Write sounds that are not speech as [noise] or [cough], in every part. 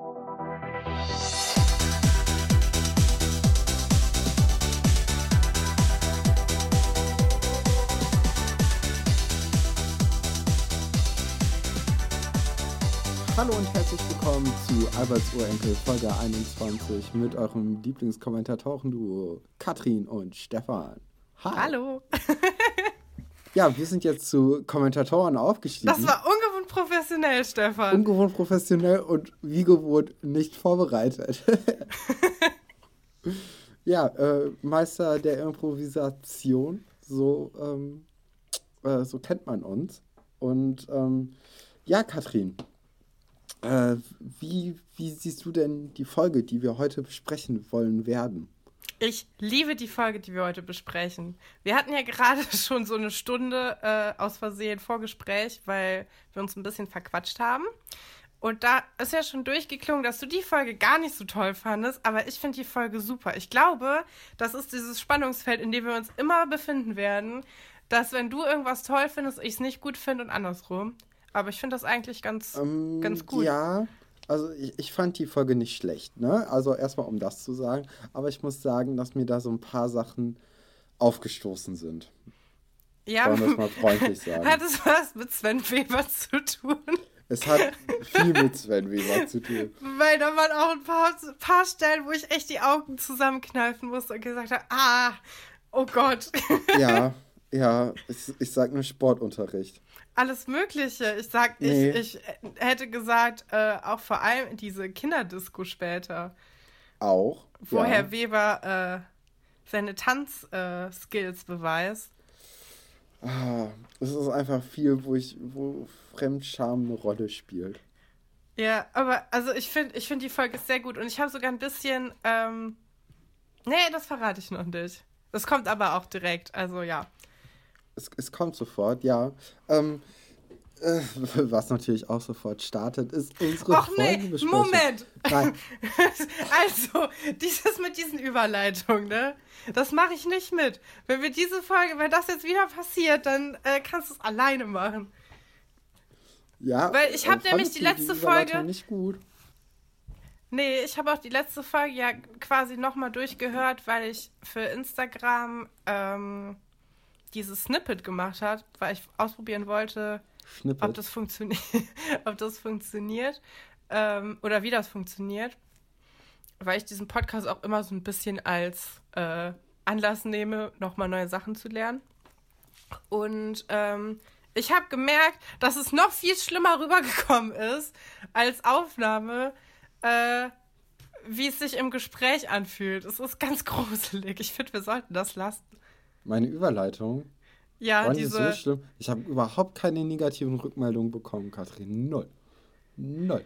Hallo und herzlich willkommen zu Alberts Urenkel Folge 21 mit eurem Lieblingskommentatoren-Duo Katrin und Stefan. Hi. Hallo. ja, wir sind jetzt zu Kommentatoren aufgestiegen. Das war ungewohnt professionell, Stefan. Ungewohnt professionell und wie gewohnt nicht vorbereitet. [laughs] ja, äh, Meister der Improvisation, so, ähm, äh, so kennt man uns. Und ähm, ja, Katrin, äh, wie, wie siehst du denn die Folge, die wir heute besprechen wollen werden? Ich liebe die Folge, die wir heute besprechen. Wir hatten ja gerade [laughs] schon so eine Stunde äh, aus Versehen Vorgespräch, weil wir uns ein bisschen verquatscht haben. Und da ist ja schon durchgeklungen, dass du die Folge gar nicht so toll fandest, aber ich finde die Folge super. Ich glaube, das ist dieses Spannungsfeld, in dem wir uns immer befinden werden, dass wenn du irgendwas toll findest, ich es nicht gut finde und andersrum. Aber ich finde das eigentlich ganz, ähm, ganz gut. Ja, also ich, ich fand die Folge nicht schlecht, ne? Also erstmal um das zu sagen. Aber ich muss sagen, dass mir da so ein paar Sachen aufgestoßen sind. Ja, Wollen wir mal freundlich [laughs] sagen. Hat es was mit Sven Weber zu tun? Es hat [laughs] viel mit Sven Weber zu tun. Weil da waren auch ein paar, paar Stellen, wo ich echt die Augen zusammenkneifen musste und gesagt habe, ah, oh Gott. Ja, [laughs] ja, ich, ich sag nur Sportunterricht alles Mögliche. Ich sag, nee. ich, ich hätte gesagt, äh, auch vor allem diese Kinderdisco Auch. Wo ja. Herr Weber äh, seine Tanzskills äh, beweist. Ah, es ist einfach viel, wo ich, wo Fremdscham eine Rolle spielt. Ja, aber also ich finde, ich finde die Folge ist sehr gut und ich habe sogar ein bisschen, ähm, nee, das verrate ich noch nicht. Das kommt aber auch direkt, also ja es, es kommt sofort, ja. Ähm, äh, [laughs] was natürlich auch sofort startet, ist unsere Ach nee, Moment! Nein. [laughs] also, dieses mit diesen Überleitungen, ne? Das mache ich nicht mit. Wenn wir diese Folge, wenn das jetzt wieder passiert, dann äh, kannst du es alleine machen. Ja. Weil ich habe nämlich die letzte die Folge. nicht gut. Nee, ich habe auch die letzte Folge ja quasi nochmal durchgehört, weil ich für Instagram ähm, dieses Snippet gemacht hat, weil ich ausprobieren wollte, ob das, funktio [laughs] ob das funktioniert ähm, oder wie das funktioniert. Weil ich diesen Podcast auch immer so ein bisschen als äh, Anlass nehme, nochmal neue Sachen zu lernen. Und ähm, ich habe gemerkt, dass es noch viel schlimmer rübergekommen ist als Aufnahme, äh, wie es sich im Gespräch anfühlt. Es ist ganz [laughs] gruselig. Ich finde, wir sollten das lassen meine Überleitung. Ja, war diese... so schlimm. Ich habe überhaupt keine negativen Rückmeldungen bekommen, Kathrin. Null. Null.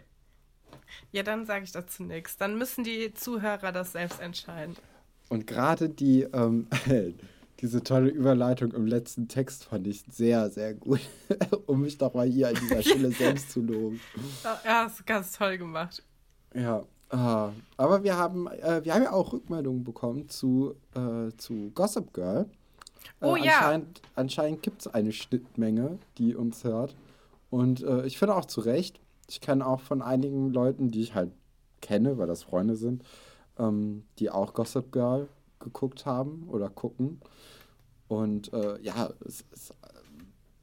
Ja, dann sage ich dazu nichts. Dann müssen die Zuhörer das selbst entscheiden. Und gerade die, ähm, [laughs] diese tolle Überleitung im letzten Text fand ich sehr, sehr gut, [laughs] um mich doch mal hier an dieser [laughs] Stelle selbst zu loben. Ja, hast du ganz toll gemacht. Ja, ah, aber wir haben, äh, wir haben ja auch Rückmeldungen bekommen zu, äh, zu Gossip Girl. Äh, oh ja. Anscheinend, anscheinend gibt es eine Schnittmenge, die uns hört. Und äh, ich finde auch zu Recht. Ich kenne auch von einigen Leuten, die ich halt kenne, weil das Freunde sind, ähm, die auch Gossip Girl geguckt haben oder gucken. Und äh, ja, es ist, äh,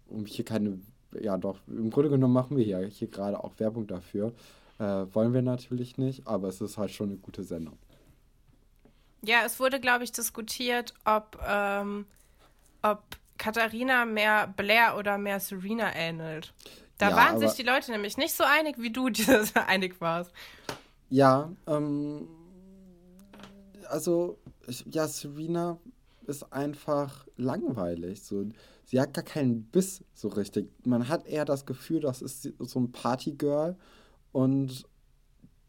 um hier keine, ja doch, im Grunde genommen machen wir hier, hier gerade auch Werbung dafür. Äh, wollen wir natürlich nicht, aber es ist halt schon eine gute Sendung. Ja, es wurde, glaube ich, diskutiert, ob ähm, ob Katharina mehr Blair oder mehr Serena ähnelt. Da ja, waren sich die Leute nämlich nicht so einig, wie du [laughs] dir einig warst. Ja, ähm, also, ja, Serena ist einfach langweilig. So. Sie hat gar keinen Biss so richtig. Man hat eher das Gefühl, das ist so ein Partygirl und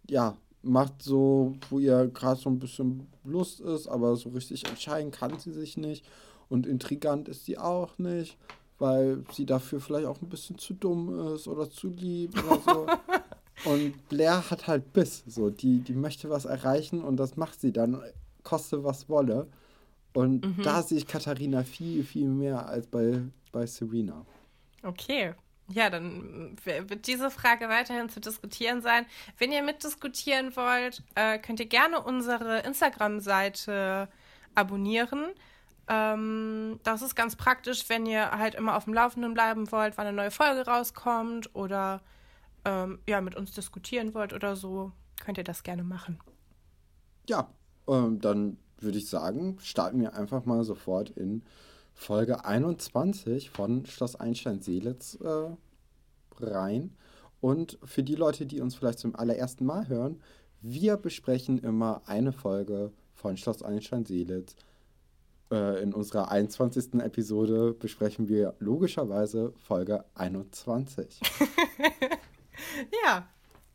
ja, macht so, wo ihr gerade so ein bisschen Lust ist, aber so richtig entscheiden kann sie sich nicht. Und intrigant ist sie auch nicht, weil sie dafür vielleicht auch ein bisschen zu dumm ist oder zu lieb oder so. [laughs] und Blair hat halt Biss, so, die, die möchte was erreichen und das macht sie dann, koste was wolle. Und mhm. da sehe ich Katharina viel, viel mehr als bei, bei Serena. Okay, ja, dann wird diese Frage weiterhin zu diskutieren sein. Wenn ihr mitdiskutieren wollt, äh, könnt ihr gerne unsere Instagram-Seite abonnieren. Ähm, das ist ganz praktisch, wenn ihr halt immer auf dem Laufenden bleiben wollt, wann eine neue Folge rauskommt oder ähm, ja, mit uns diskutieren wollt oder so, könnt ihr das gerne machen. Ja, ähm, dann würde ich sagen, starten wir einfach mal sofort in Folge 21 von Schloss Einstein-Seelitz äh, rein. Und für die Leute, die uns vielleicht zum allerersten Mal hören, wir besprechen immer eine Folge von Schloss Einstein-Seelitz. Äh, in unserer 21. Episode besprechen wir logischerweise Folge 21. [laughs] ja,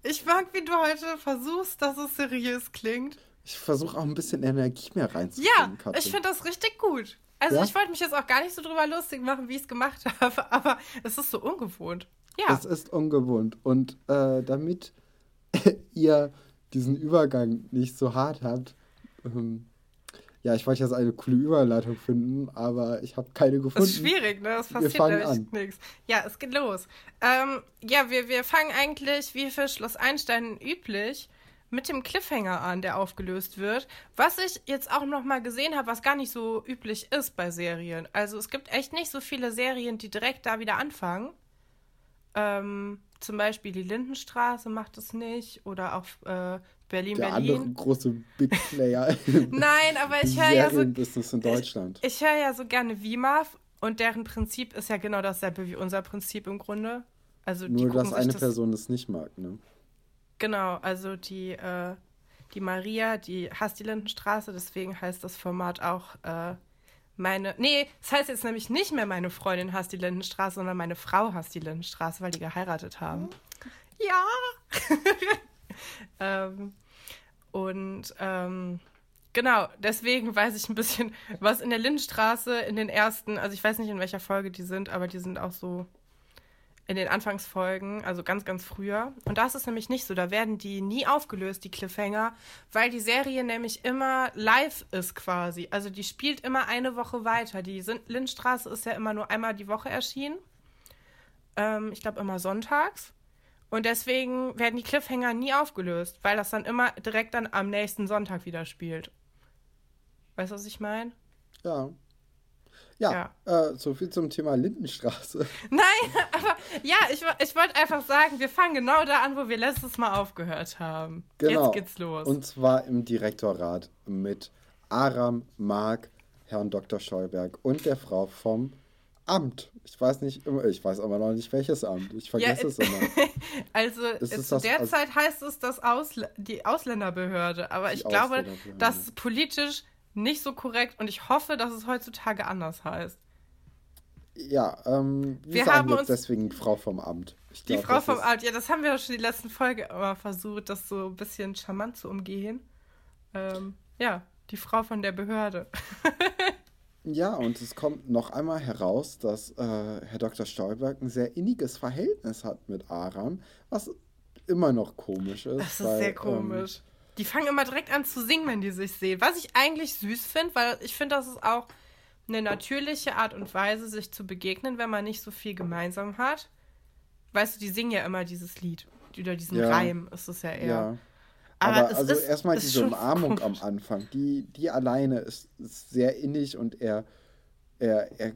ich mag, wie du heute versuchst, dass es seriös klingt. Ich versuche auch ein bisschen Energie mehr reinzubringen. Ja, ich finde das richtig gut. Also ja? ich wollte mich jetzt auch gar nicht so drüber lustig machen, wie ich es gemacht [laughs] habe, aber es ist so ungewohnt. Ja. Es ist ungewohnt. Und äh, damit [laughs] ihr diesen Übergang nicht so hart habt, ähm, ja, ich wollte jetzt eine coole Überleitung finden, aber ich habe keine gefunden. Das ist schwierig, ne? Das passiert nämlich nichts. Ja, es geht los. Ähm, ja, wir, wir fangen eigentlich, wie für Schloss Einstein üblich, mit dem Cliffhanger an, der aufgelöst wird. Was ich jetzt auch noch mal gesehen habe, was gar nicht so üblich ist bei Serien. Also es gibt echt nicht so viele Serien, die direkt da wieder anfangen. Ähm, zum Beispiel die Lindenstraße macht es nicht oder auch äh, Berlin, Der Berlin. andere große Big Player. [laughs] Nein, aber ich höre ja so. Business in Deutschland. Ich, ich höre ja so gerne WIMAF und deren Prinzip ist ja genau dasselbe wie unser Prinzip im Grunde. Also Nur, dass eine das, Person es nicht mag, ne? Genau, also die, äh, die Maria, die hasst die Lindenstraße, deswegen heißt das Format auch äh, meine. Nee, das heißt jetzt nämlich nicht mehr meine Freundin hasst die Lindenstraße, sondern meine Frau hasst die Lindenstraße, weil die geheiratet haben. Ja! [laughs] ähm, und ähm, genau, deswegen weiß ich ein bisschen, [laughs] was in der Lindenstraße in den ersten, also ich weiß nicht, in welcher Folge die sind, aber die sind auch so in den Anfangsfolgen, also ganz, ganz früher. Und da ist es nämlich nicht so. Da werden die nie aufgelöst, die Cliffhanger, weil die Serie nämlich immer live ist quasi. Also die spielt immer eine Woche weiter. Die Lindstraße ist ja immer nur einmal die Woche erschienen. Ähm, ich glaube immer sonntags. Und deswegen werden die Cliffhanger nie aufgelöst, weil das dann immer direkt dann am nächsten Sonntag wieder spielt. Weißt du, was ich meine? Ja. Ja, ja. Äh, so viel zum Thema Lindenstraße. [laughs] Nein, aber ja, ich, ich wollte einfach sagen, wir fangen genau da an, wo wir letztes Mal aufgehört haben. Genau. Jetzt geht's los. Und zwar im Direktorrat mit Aram, Mark, Herrn Dr. Scheuberg und der Frau vom Amt. Ich weiß nicht, ich weiß aber noch nicht welches Amt. Ich vergesse ja, es immer. [laughs] also zu der also, Zeit heißt es das Ausl die Ausländerbehörde, aber ich glaube, das ist politisch nicht so korrekt und ich hoffe, dass es heutzutage anders heißt. Ja, ähm, wir, wir sagen jetzt deswegen Frau vom Amt. Ich die Frau vom Amt, ja, das haben wir schon die letzten Folge immer versucht, das so ein bisschen charmant zu umgehen. Ähm, ja, die Frau von der Behörde. [laughs] ja, und es kommt noch einmal heraus, dass äh, Herr Dr. Stolberg ein sehr inniges Verhältnis hat mit Aram, was immer noch komisch ist. Das ist weil, sehr ähm, komisch. Ähm, die fangen immer direkt an zu singen, wenn die sich sehen. Was ich eigentlich süß finde, weil ich finde, das ist auch eine natürliche Art und Weise, sich zu begegnen, wenn man nicht so viel gemeinsam hat. Weißt du, die singen ja immer dieses Lied. Oder diesen ja. Reim ist es ja eher. Ja. Aber, Aber also ist, erstmal diese Umarmung am Anfang, die, die alleine ist, ist sehr innig und er, er, er,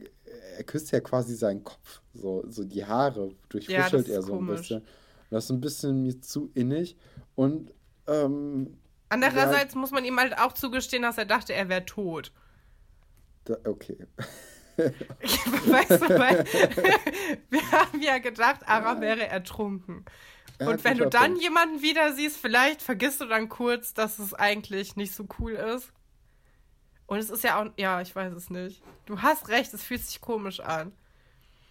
er küsst ja quasi seinen Kopf, so, so die Haare durchfuschelt ja, er so komisch. ein bisschen. Das ist ein bisschen mir zu innig. Und ähm, Andererseits ja, muss man ihm halt auch zugestehen, dass er dachte, er wäre tot. Da, okay. [laughs] weißt du, weil [laughs] [laughs] wir haben ja gedacht, Aram wäre ertrunken. Und wenn du dann jemanden wieder siehst, vielleicht vergisst du dann kurz, dass es eigentlich nicht so cool ist. Und es ist ja auch, ja, ich weiß es nicht. Du hast recht, es fühlt sich komisch an.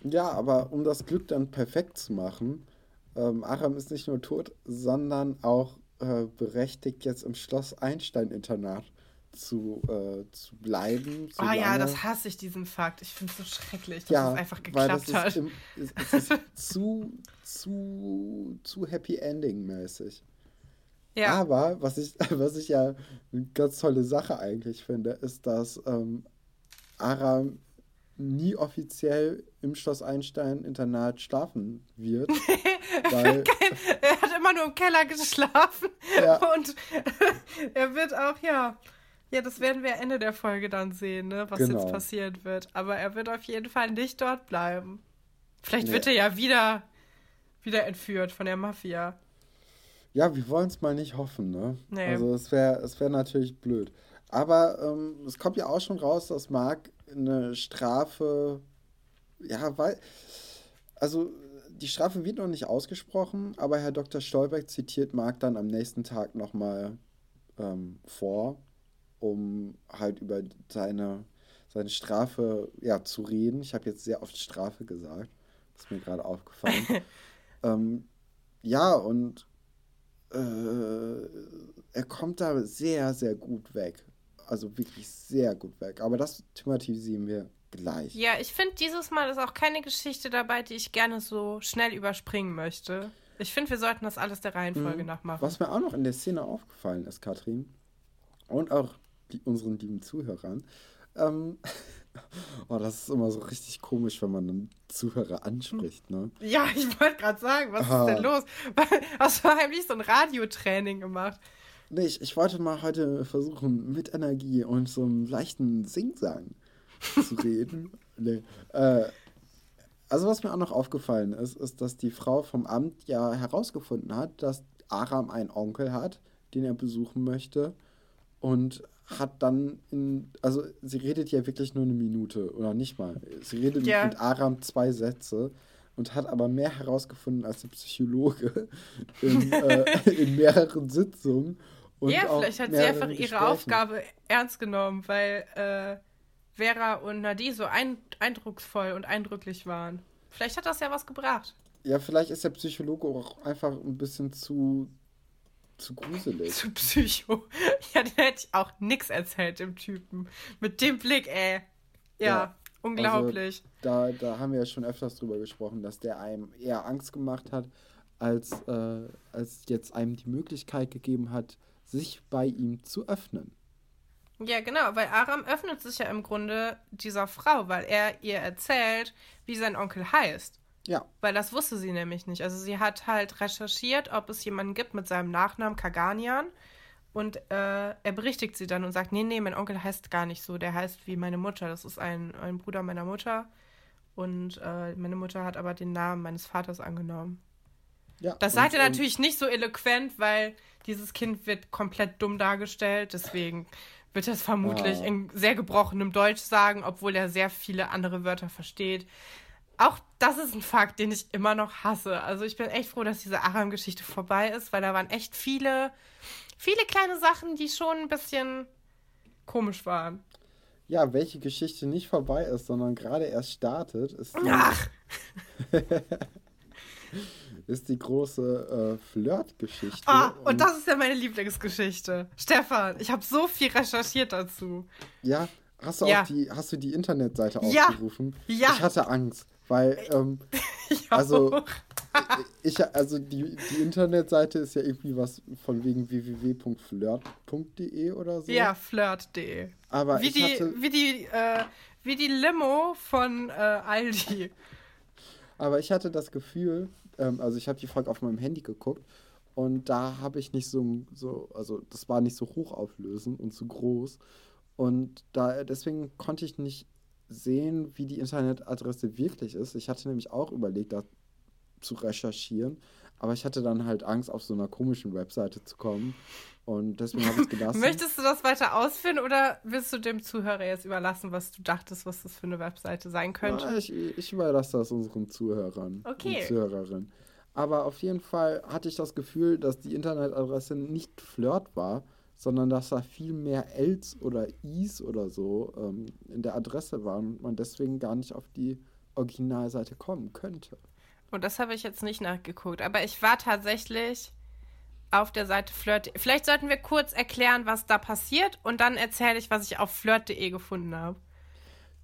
Ja, aber um das Glück dann perfekt zu machen, ähm, Aram ist nicht nur tot, sondern auch äh, berechtigt, jetzt im Schloss Einstein-Internat zu, äh, zu bleiben. Oh ja, das hasse ich, diesen Fakt. Ich finde es so schrecklich, dass ja, es einfach geklappt hat. Im, [laughs] es, es ist zu, zu, zu Happy Ending-mäßig. Ja. Aber was ich, [laughs] was ich ja eine ganz tolle Sache eigentlich finde, ist, dass ähm, Aram nie offiziell im Schloss Einstein Internat schlafen wird. [laughs] weil, er hat immer nur im Keller geschlafen. Ja. Und er wird auch, ja. Ja, das werden wir Ende der Folge dann sehen, ne, was Genau. jetzt passieren wird. Aber er wird auf jeden Fall nicht dort bleiben. Vielleicht Nee. wird er ja wieder, wieder entführt von der Mafia. ja, wir wollen es mal nicht hoffen, ne? Nee. Also es wäre es wär natürlich blöd. Aber ähm, es kommt ja auch schon raus, dass Marc eine Strafe, ja, weil, also die Strafe wird noch nicht ausgesprochen, aber Herr Dr. Stolberg zitiert Marc dann am nächsten Tag nochmal ähm, vor, um halt über seine, seine Strafe ja, zu reden. Ich habe jetzt sehr oft Strafe gesagt. Ist mir gerade aufgefallen. [laughs] ähm, ja, und äh, er kommt da sehr, sehr gut weg. Also wirklich sehr gut weg. Aber das thematisieren wir gleich. Ja, ich finde, dieses Mal ist auch keine Geschichte dabei, die ich gerne so schnell überspringen möchte. Ich finde, wir sollten das alles der Reihenfolge nach machen. Mhm. Was mir auch noch in der Szene aufgefallen ist, Katrin, und auch die, unseren lieben Zuhörern, ähm, [laughs] oh, das ist immer so richtig komisch, wenn man einen Zuhörer anspricht, ne? Ja, ich wollte gerade sagen, was Aha. ist denn los? [laughs] Hast du heimlich so ein Radiotraining gemacht? Nee, ich, ich wollte mal heute versuchen, mit Energie und so einem leichten Singsang zu [laughs] reden. Nee. Äh, also, was mir auch noch aufgefallen ist, ist, dass die Frau vom Amt ja herausgefunden hat, dass Aram einen Onkel hat, den er besuchen möchte. Und hat dann in, also sie redet ja wirklich nur eine Minute oder nicht mal. Sie redet Ja. mit Aram zwei Sätze und hat aber mehr herausgefunden als der Psychologe [laughs] in, äh, in mehreren Sitzungen. Und ja, auch vielleicht hat sie einfach ihre Gesprächen. Aufgabe ernst genommen, weil äh, Vera und Nadie so ein eindrucksvoll und eindrücklich waren. Vielleicht hat das ja was gebracht. Ja, vielleicht ist der Psychologe auch einfach ein bisschen zu, zu gruselig. Zu Psycho. [laughs] Ja, den hätte ich auch nix erzählt, dem Typen. Mit dem Blick, ey. Ja, Ja, unglaublich. Da, da haben wir ja schon öfters drüber gesprochen, dass der einem eher Angst gemacht hat, als, äh, als jetzt einem die Möglichkeit gegeben hat, sich bei ihm zu öffnen. Ja, genau, weil Aram öffnet sich ja im Grunde dieser Frau, weil er ihr erzählt, wie sein Onkel heißt. Ja, Weil das wusste sie nämlich nicht. Also sie hat halt recherchiert, ob es jemanden gibt mit seinem Nachnamen Kaganian. Und äh, er berichtigt sie dann und sagt, nee, nee, mein Onkel heißt gar nicht so. Der heißt wie meine Mutter. Das ist ein, ein Bruder meiner Mutter. Und äh, meine Mutter hat aber den Namen meines Vaters angenommen. ja. Das sagt er natürlich nicht so eloquent, weil dieses Kind wird komplett dumm dargestellt. Deswegen wird er es vermutlich Ah. in sehr gebrochenem Deutsch sagen, obwohl er sehr viele andere Wörter versteht. Auch das ist ein Fakt, den ich immer noch hasse. Also ich bin echt froh, dass diese Aram-Geschichte vorbei ist, weil da waren echt viele, viele kleine Sachen, die schon ein bisschen komisch waren. Ja, welche Geschichte nicht vorbei ist, sondern gerade erst startet, ist die, Ach, [laughs] ist die große äh, Flirt-Geschichte. ah, und das ist ja meine Lieblingsgeschichte. Stefan, ich habe so viel recherchiert dazu. Ja, hast du Ja. auch die, hast du die Internetseite Ja. aufgerufen? Ja. Ich hatte Angst, weil, ähm, [laughs] Ich Also- [laughs] ich, also die, die Internetseite ist ja irgendwie was von wegen www.flirt.de oder so. Ja, flirt.de. Aber Wie ich die, hatte, wie die, äh, wie die Limo von äh, Aldi. [laughs] aber ich hatte das Gefühl, ähm, also ich habe die Folge auf meinem Handy geguckt und da habe ich nicht so, so, also das war nicht so hochauflösend und so groß. Und da deswegen konnte ich nicht sehen, wie die Internetadresse wirklich ist. Ich hatte nämlich auch überlegt, da zu recherchieren, aber ich hatte dann halt Angst, auf so einer komischen Webseite zu kommen. Und deswegen habe ich es gelassen. [laughs] Möchtest du das weiter ausführen oder willst du dem Zuhörer jetzt überlassen, was du dachtest, was das für eine Webseite sein könnte? Ja, ich, ich überlasse das unseren Zuhörern Okay. und Zuhörerinnen. Aber auf jeden Fall hatte ich das Gefühl, dass die Internetadresse nicht Flirt war, sondern dass da viel mehr Els oder Is oder so ähm, in der Adresse waren und man deswegen gar nicht auf die Originalseite kommen könnte. Und das habe ich jetzt nicht nachgeguckt, aber ich war tatsächlich auf der Seite flirt. Vielleicht sollten wir kurz erklären, was da passiert und dann erzähle ich, was ich auf flirt.de gefunden habe.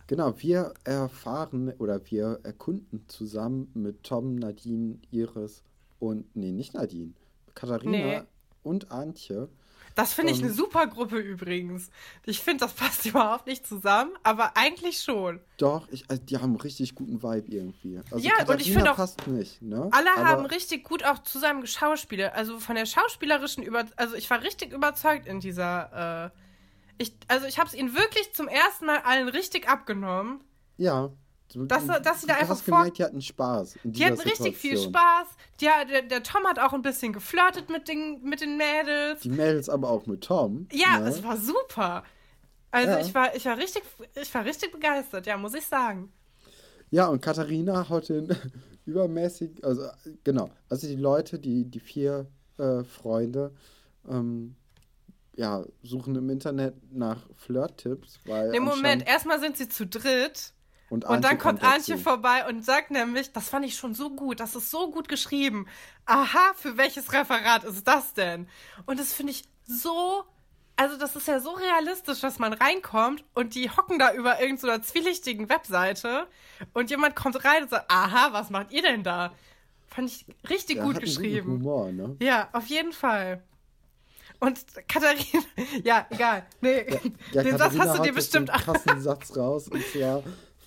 Genau, wir erfahren oder wir erkunden zusammen mit Tom, Nadine, Iris und, nee, nicht Nadine, Katharina Nee. und Antje. Das finde ich eine super Gruppe übrigens. Ich finde, das passt [laughs] überhaupt nicht zusammen, aber eigentlich schon. Doch, ich, also die haben einen richtig guten Vibe irgendwie. Also Ja, und ich finde auch, passt nicht, ne? Alle Aber haben richtig gut auch zusammen geschauspielert. Also von der schauspielerischen über, also ich war richtig überzeugt in dieser. Äh, ich, also ich habe es ihnen wirklich zum ersten Mal allen richtig abgenommen. Ja. Du, Dass- dass sie da einfach hast vor- gemerkt, die hatten Spaß. Die hatten richtig viel Situation. Spaß. Der, der, der Tom hat auch ein bisschen geflirtet mit den, mit den Mädels. Die Mädels aber auch mit Tom. Ja, ne? es war super. Also Ja. ich war, ich war richtig, ich war richtig begeistert, ja, muss ich sagen. Ja, und Katharina hat den [laughs] übermäßig, also äh, genau, also die Leute, die, die vier äh, Freunde, ähm, ja, suchen im Internet nach Flirt-Tipps, weil Im Moment, anscheinend- erstmal sind sie zu dritt. Und, Und dann kommt Antje dazu. vorbei und sagt nämlich, das fand ich schon so gut, das ist so gut geschrieben. Aha, für welches Referat ist das denn? Und das finde ich so, also das ist ja so realistisch, dass man reinkommt und die hocken da über irgendeiner zwielichtigen Webseite und jemand kommt rein und sagt, aha, was macht ihr denn da? Fand ich richtig Ja, gut geschrieben. Humor, ne? Ja, auf jeden Fall. Und Katharina, [laughs] ja, egal. Nee, Ja, den Satz Katharina hast du dir bestimmt einen krassen Satz raus und zwar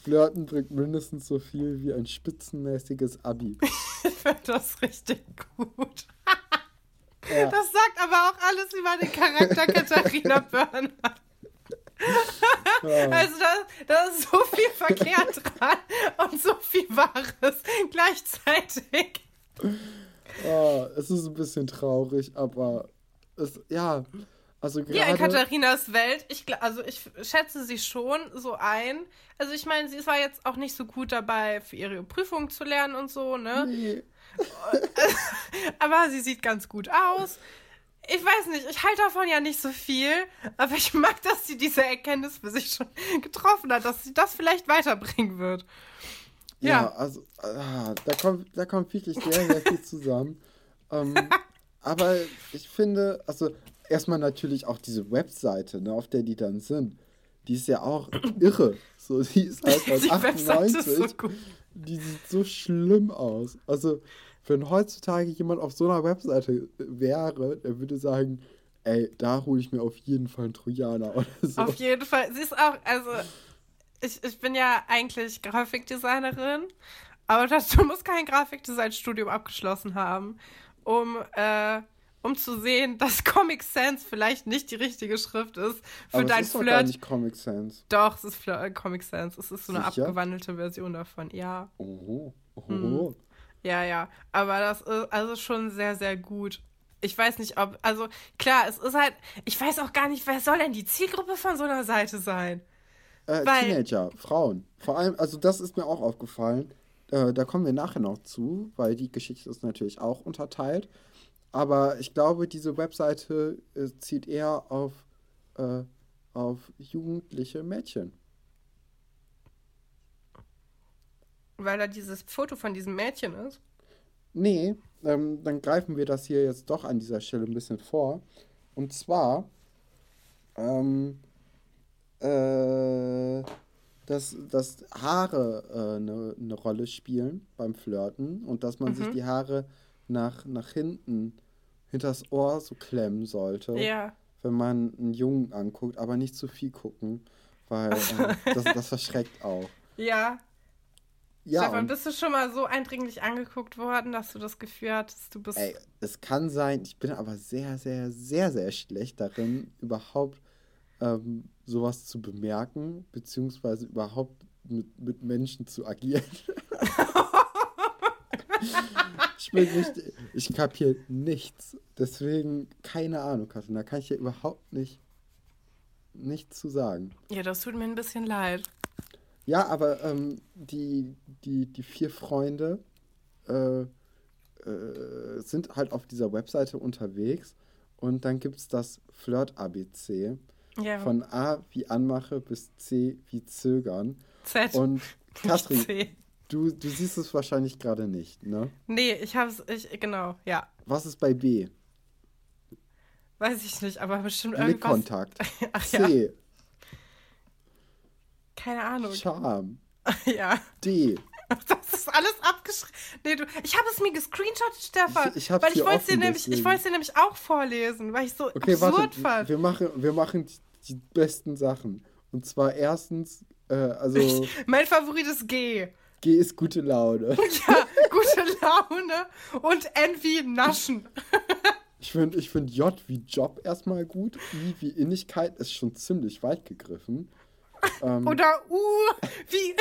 Flirten bringt mindestens so viel wie ein spitzenmäßiges Abi. [laughs] Ich finde das richtig gut. [laughs] Ja. Das sagt aber auch alles über den Charakter Katharina [laughs] Börner. Also da, da ist so viel verkehrt dran und so viel Wahres gleichzeitig. Ah, es ist ein bisschen traurig, aber es, ja, also gerade... Ja, in Katharinas Welt, ich, also ich schätze sie schon so ein. Also ich meine, sie war jetzt auch nicht so gut dabei, für ihre Prüfung zu lernen und so, ne? Nee. [laughs] Aber sie sieht ganz gut aus. Ich weiß nicht, ich halte davon ja nicht so viel, aber ich mag, dass sie diese Erkenntnis für sich schon [laughs] getroffen hat, dass sie das vielleicht weiterbringen wird. Ja, Ja. also ah, da, kommt, da kommt wirklich sehr, sehr viel [laughs] zusammen. ähm, aber ich finde, also erstmal natürlich auch diese Webseite, ne, auf der die dann sind, die ist ja auch [coughs] irre. So, die ist halt von [laughs] Die Webseite ist 98. so. Die sieht so schlimm aus. Also, wenn heutzutage jemand auf so einer Webseite wäre, der würde sagen, ey, da hole ich mir auf jeden Fall einen Trojaner [laughs] oder so. Auf jeden Fall. Sie ist auch, also, ich, ich bin ja eigentlich Grafikdesignerin, aber dazu muss kein Grafikdesign-Studium abgeschlossen haben, um, äh, um zu sehen, dass [laughs] Comic Sans vielleicht nicht die richtige Schrift ist für Aber dein es ist doch gar Flirt. nicht Comic Sans. Doch, es ist Flirt, äh, Comic Sans. Es ist so eine Sicher? abgewandelte Version davon, ja. Oho, oho. Mhm. Ja, ja. Aber das ist also schon sehr, sehr gut. Ich weiß nicht, ob, also klar, es ist halt, ich weiß auch gar nicht, wer soll denn die Zielgruppe von so einer Seite sein? Äh, Weil- Teenager, Frauen. Vor allem, also das ist mir auch aufgefallen. Äh, da kommen wir nachher noch zu, weil die Geschichte ist natürlich auch unterteilt. Aber ich glaube, diese Webseite äh, zielt eher auf, äh, auf jugendliche Mädchen. Weil da dieses Foto von diesem Mädchen ist. Nee, ähm, dann greifen wir das hier jetzt doch an dieser Stelle ein bisschen vor. Und zwar, ähm, äh, dass, dass Haare eine ne Rolle spielen beim Flirten und dass man sich Mhm. die Haare nach, nach hinten, hinters Ohr so klemmen sollte, Ja. wenn man einen Jungen anguckt, aber nicht zu viel gucken, weil ähm, das, das verschreckt auch. Ja. Ja, Stefan, bist du schon mal so eindringlich angeguckt worden, dass du das Gefühl hattest, du bist. Ey, es kann sein, ich bin aber sehr, sehr, sehr, sehr schlecht darin, überhaupt ähm, sowas zu bemerken, beziehungsweise überhaupt mit, mit Menschen zu agieren. [laughs] [laughs] ich richtig, ich kapiere nichts. Deswegen, keine Ahnung, Katrin, da kann ich dir überhaupt nicht nichts zu sagen. Ja, das tut mir ein bisschen leid. Ja, aber ähm, die, die, die vier Freunde äh, äh, sind halt auf dieser Webseite unterwegs und dann gibt es das Flirt-ABC. Ja. Von A wie Anmache bis C wie Zögern. Z. Und [laughs] Katrin, C. du, du siehst es wahrscheinlich gerade nicht, ne? Nee, ich hab's, ich, genau, ja. Was ist bei B? Weiß ich nicht, aber bestimmt irgendwas. Blickkontakt. [laughs] Ach ja, C. keine Ahnung. Charme. [laughs] Ja, D. [laughs] das ist alles abgeschrieben. Nee, du, ich habe es mir gescreenshottet, Stefan. Ich- ich weil ich wollte es dir nämlich, ich wollte dir nämlich auch vorlesen, weil ich so Okay, absurd warte. fand. Wir machen, wir machen die, die besten Sachen. Und zwar erstens, äh, also Mein Favorit ist G. G ist gute Laune. [laughs] Ja, gute Laune und N wie Naschen. [laughs] Ich finde ich find J wie Job erstmal gut. I wie Innigkeit ist schon ziemlich weit gegriffen. Ähm, Oder U wie,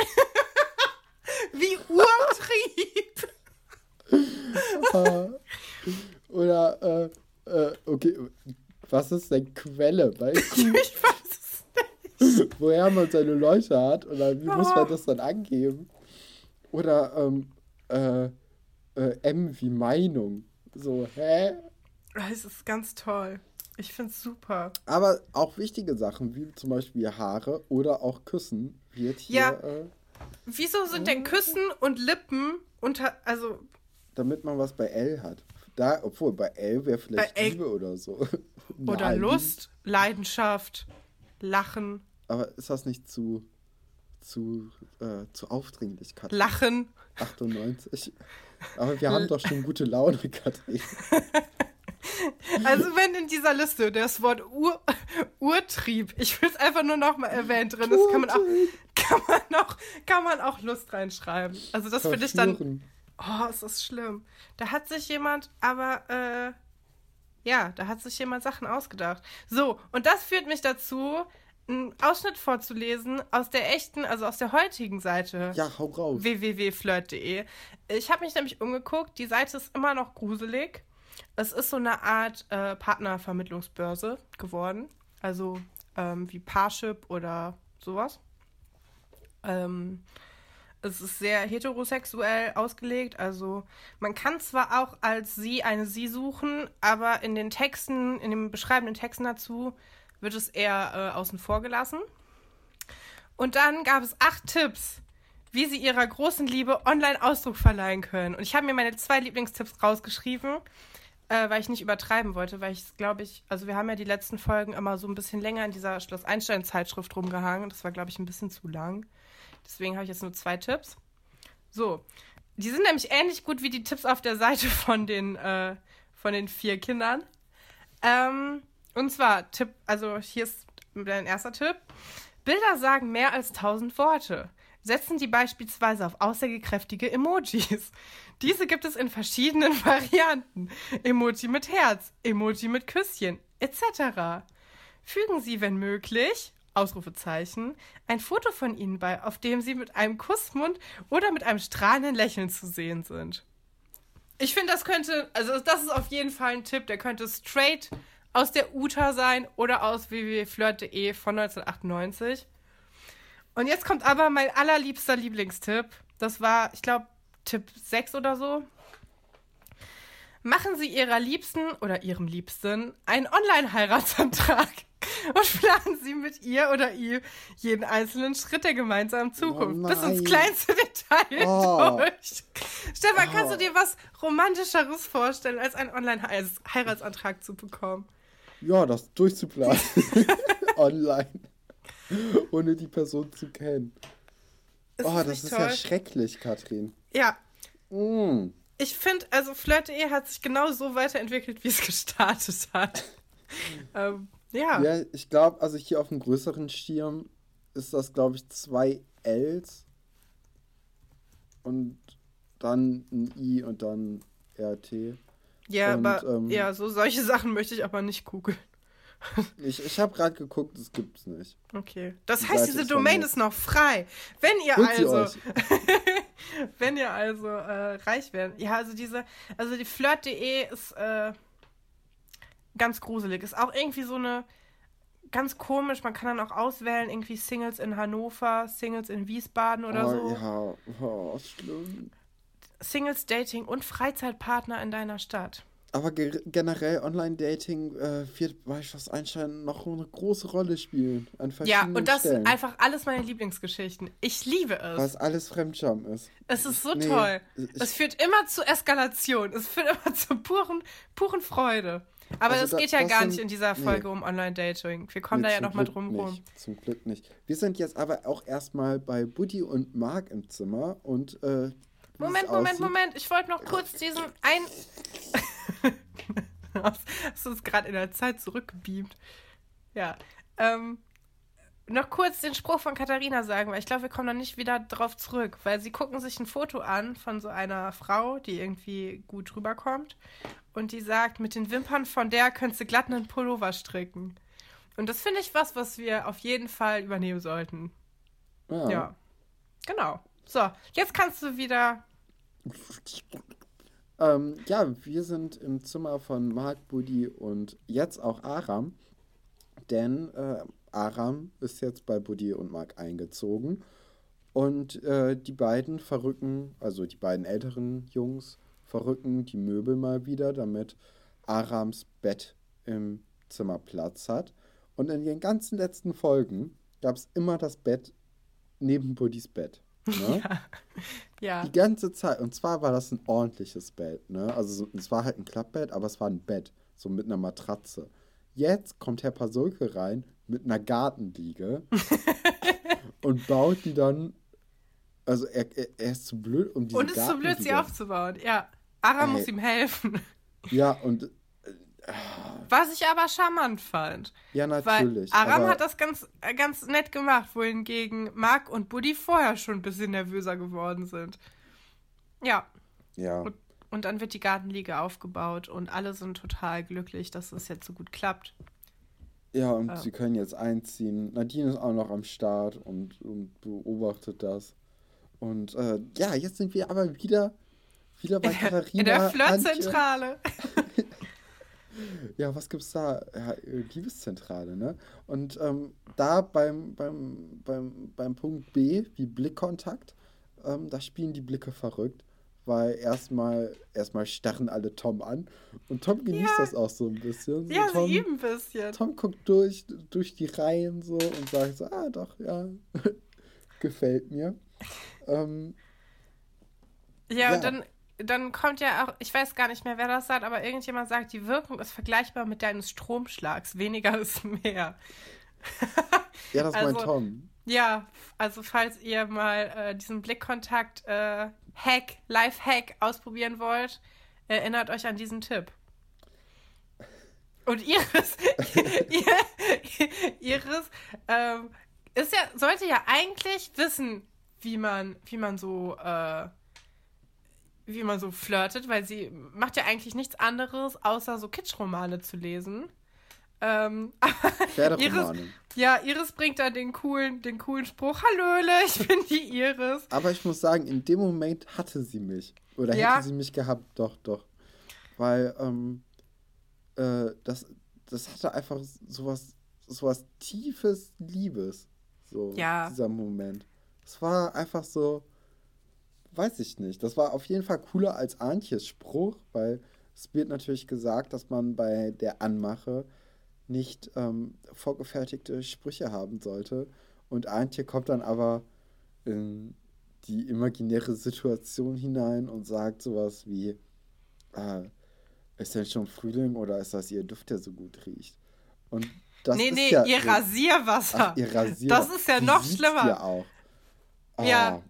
[laughs] wie Urtrieb. oder, äh, äh, okay, was ist denn Quelle bei Q? Ich weiß es nicht. Woher man seine Leute hat oder wie muss Oh. man das dann angeben? Oder ähm, äh, äh, M wie Meinung. So, hä? Es ist ganz toll. Ich finde es super. Aber auch wichtige Sachen, wie zum Beispiel Haare oder auch Küssen, wird hier, Ja. äh, Wieso sind denn Küssen und Lippen unter, also damit man was bei L hat. Da, obwohl bei L wäre vielleicht L- Liebe oder so. [laughs] oder. Lust, Leidenschaft, Lachen, Aber ist das nicht zu, zu, äh, zu aufdringlich, Katrin? Lachen. 98. Aber wir haben doch schon gute Laune, [laughs] Katrin. Also wenn in dieser Liste das Wort Ur Urtrieb, ich will es einfach nur noch mal erwähnt drin ist, kann man auch, kann man auch, kann man auch Lust reinschreiben. Also das finde ich dann, oh, es ist schlimm. Da hat sich jemand, aber äh, ja, da hat sich jemand Sachen ausgedacht. So, und das führt mich dazu, einen Ausschnitt vorzulesen aus der echten, also aus der heutigen Seite Ja, hau raus. www.flirt.de. Ich habe mich nämlich umgeguckt. Die Seite ist immer noch gruselig. Es ist so eine Art äh, Partnervermittlungsbörse geworden. Also ähm, wie Parship oder sowas. Ähm, es ist sehr heterosexuell ausgelegt. Also man kann zwar auch als sie eine sie suchen, aber in den Texten, in den beschreibenden Texten dazu wird es eher äh, außen vor gelassen. Und dann gab es acht Tipps, wie sie ihrer großen Liebe online Ausdruck verleihen können. Und ich habe mir meine zwei Lieblingstipps rausgeschrieben, äh, weil ich nicht übertreiben wollte, weil ich glaube ich, also wir haben ja die letzten Folgen immer so ein bisschen länger in dieser Schloss Einstein-Zeitschrift rumgehangen. Das war, glaube ich, ein bisschen zu lang. Deswegen habe ich jetzt nur zwei Tipps. So, die sind nämlich ähnlich gut wie die Tipps auf der Seite von den, äh, von den vier Kindern. Ähm, und zwar, Tipp, also hier ist dein erster Tipp. Bilder sagen mehr als tausend Worte. Setzen die beispielsweise auf aussagekräftige Emojis. Diese gibt es in verschiedenen [laughs] Varianten. Emoji mit Herz, Emoji mit Küsschen, etc. Fügen Sie, wenn möglich, Ausrufezeichen, ein Foto von Ihnen bei, auf dem Sie mit einem Kussmund oder mit einem strahlenden Lächeln zu sehen sind. Ich finde, das könnte, also das ist auf jeden Fall ein Tipp, der könnte straight aus der UTA sein oder aus www.flirt.de von 1998. Und jetzt kommt aber mein allerliebster Lieblingstipp. Das war, ich glaube, Tipp 6 oder so. Machen Sie Ihrer Liebsten oder Ihrem Liebsten einen Online-Heiratsantrag [laughs] und planen Sie mit ihr oder ihm jeden einzelnen Schritt der gemeinsamen Zukunft bis ins kleinste Detail Oh. durch. Stefan, kannst du Oh. dir was Romantischeres vorstellen, als einen Online-Heiratsantrag zu bekommen? Ja, das durchzuplanen. [laughs] Online. Ohne die Person zu kennen. Ist oh, das ist toll? ja schrecklich, Katrin. Ja, Mm. ich finde, also Flirt.de hat sich genau so weiterentwickelt, wie es [laughs] gestartet hat. [laughs] ähm, ja. Ja, ich glaube, also hier auf dem größeren Schirm ist das, glaube ich, zwei Ls und dann ein I und dann RT. Ja, Und, aber ähm, ja, so solche [laughs] Sachen möchte ich aber nicht googeln. [laughs] Ich, ich habe gerade geguckt, das gibt's nicht. Okay. Das Die heißt, Seite diese Domain ist noch frei. Wenn ihr also, [laughs] wenn ihr also äh, reich werdet. Ja, also diese, also die Flirt.de ist äh, ganz gruselig. Ist auch irgendwie so eine ganz komisch. Man kann dann auch auswählen, irgendwie Singles in Hannover, Singles in Wiesbaden oder oh, so. Ja, oh, schlimm. Singles, Dating und Freizeitpartner in deiner Stadt. Aber ge generell Online-Dating äh, wird bei Schloss Einstein noch eine große Rolle spielen. An Ja, und das Stellen, sind einfach alles meine Lieblingsgeschichten. Ich liebe es. Was alles Fremdscham ist. Es ist so Nee, toll. es führt immer zu Eskalation. Es führt [laughs] immer zu puren, puren Freude. Aber Also es da- geht ja das gar sind- nicht in dieser Folge nee. um Online-Dating. Wir kommen Nee, da ja nochmal drum nicht. rum. Zum Glück nicht. Wir sind jetzt aber auch erstmal bei Buddy und Marc im Zimmer und äh, Moment, Moment, Moment. Ich wollte noch kurz diesen ein. [laughs] Hast du es gerade in der Zeit zurückgebeamt? Ja. Ähm, noch kurz den Spruch von Katharina sagen, weil ich glaube, wir kommen da nicht wieder drauf zurück, weil sie gucken sich ein Foto an von so einer Frau, die irgendwie gut rüberkommt und die sagt, mit den Wimpern von der könntest du glatt einen Pullover stricken. Und das finde ich was, was wir auf jeden Fall übernehmen sollten. Ja. ja. Genau. So, jetzt kannst du wieder. Ähm, ja, wir sind im Zimmer von Mark, Buddy und jetzt auch Aram. Denn äh, Aram ist jetzt bei Buddy und Mark eingezogen. Und äh, die beiden verrücken, also die beiden älteren Jungs, verrücken die Möbel mal wieder, damit Arams Bett im Zimmer Platz hat. Und in den ganzen letzten Folgen gab es immer das Bett neben Buddys Bett. Ne? [laughs] Ja. ja. Die ganze Zeit. Und zwar war das ein ordentliches Bett. Ne? Also es war halt ein Klappbett, aber es war ein Bett. So mit einer Matratze. Jetzt kommt Herr Pasulke rein mit einer Gartenliege [laughs] und baut die dann. Also er, er, er ist zu blöd, um diese Und ist zu blöd, sie aufzubauen, ja. Ara muss ihm helfen. Ja, und. Was ich aber charmant fand. Ja, natürlich. Weil Aram hat das ganz, äh, ganz nett gemacht, wohingegen Mark und Buddy vorher schon ein bisschen nervöser geworden sind. Ja. Ja. Und und dann wird die Gartenliege aufgebaut und alle sind total glücklich, dass es jetzt so gut klappt. Ja, und ja. sie können jetzt einziehen. Nadine ist auch noch am Start und, und beobachtet das. Und äh, ja, jetzt sind wir aber wieder, wieder bei Katharina. In der Flirtzentrale. [laughs] ja, was gibt's da? Ja, Liebeszentrale, ne? Und ähm, da beim, beim, beim, beim Punkt B, wie Blickkontakt, ähm, da spielen die Blicke verrückt weil erstmal erstmal starren alle Tom an und Tom genießt ja. das auch so ein bisschen. Ja, Tom, sie ein bisschen. Tom guckt durch, durch die Reihen so und sagt so, ah doch, ja, [laughs] gefällt mir. Ähm, ja, ja, und dann, dann kommt ja auch, ich weiß gar nicht mehr, wer das sagt, aber irgendjemand sagt, die Wirkung ist vergleichbar mit deines Stromschlags. Weniger [laughs] ist mehr. ja, das also, meint Tom. Ja, also falls ihr mal äh, diesen Blickkontakt äh, Hack, Life-Hack ausprobieren wollt, erinnert euch an diesen Tipp. Und Iris, [laughs] Iris ähm, ist ja, sollte ja eigentlich wissen, wie man, wie man so, äh, wie man so flirtet, weil sie macht ja eigentlich nichts anderes, außer so Kitschromane zu lesen. Ähm, [laughs] Iris, ja, Iris bringt da den coolen, den coolen Spruch, Hallöle, ich [laughs] bin die Iris. Aber ich muss sagen, in dem Moment hatte sie mich. Oder ja. hätte sie mich gehabt, doch, doch. Weil, ähm, äh, das, das hatte einfach sowas, sowas tiefes Liebes. So, ja. dieser Moment. Es war einfach so, weiß ich nicht. Das war auf jeden Fall cooler als Antjes Spruch, weil es wird natürlich gesagt, dass man bei der Anmache nicht ähm, vorgefertigte Sprüche haben sollte. Und Antje kommt dann aber in die imaginäre Situation hinein und sagt sowas wie, äh, ist denn schon Frühling oder ist das ihr Duft, der so gut riecht? Und das nee, ist nee, ja, ihr Rasierwasser. Ach, ihr Rasierwasser. Das ist ja noch schlimmer. auch. Ah. Ja.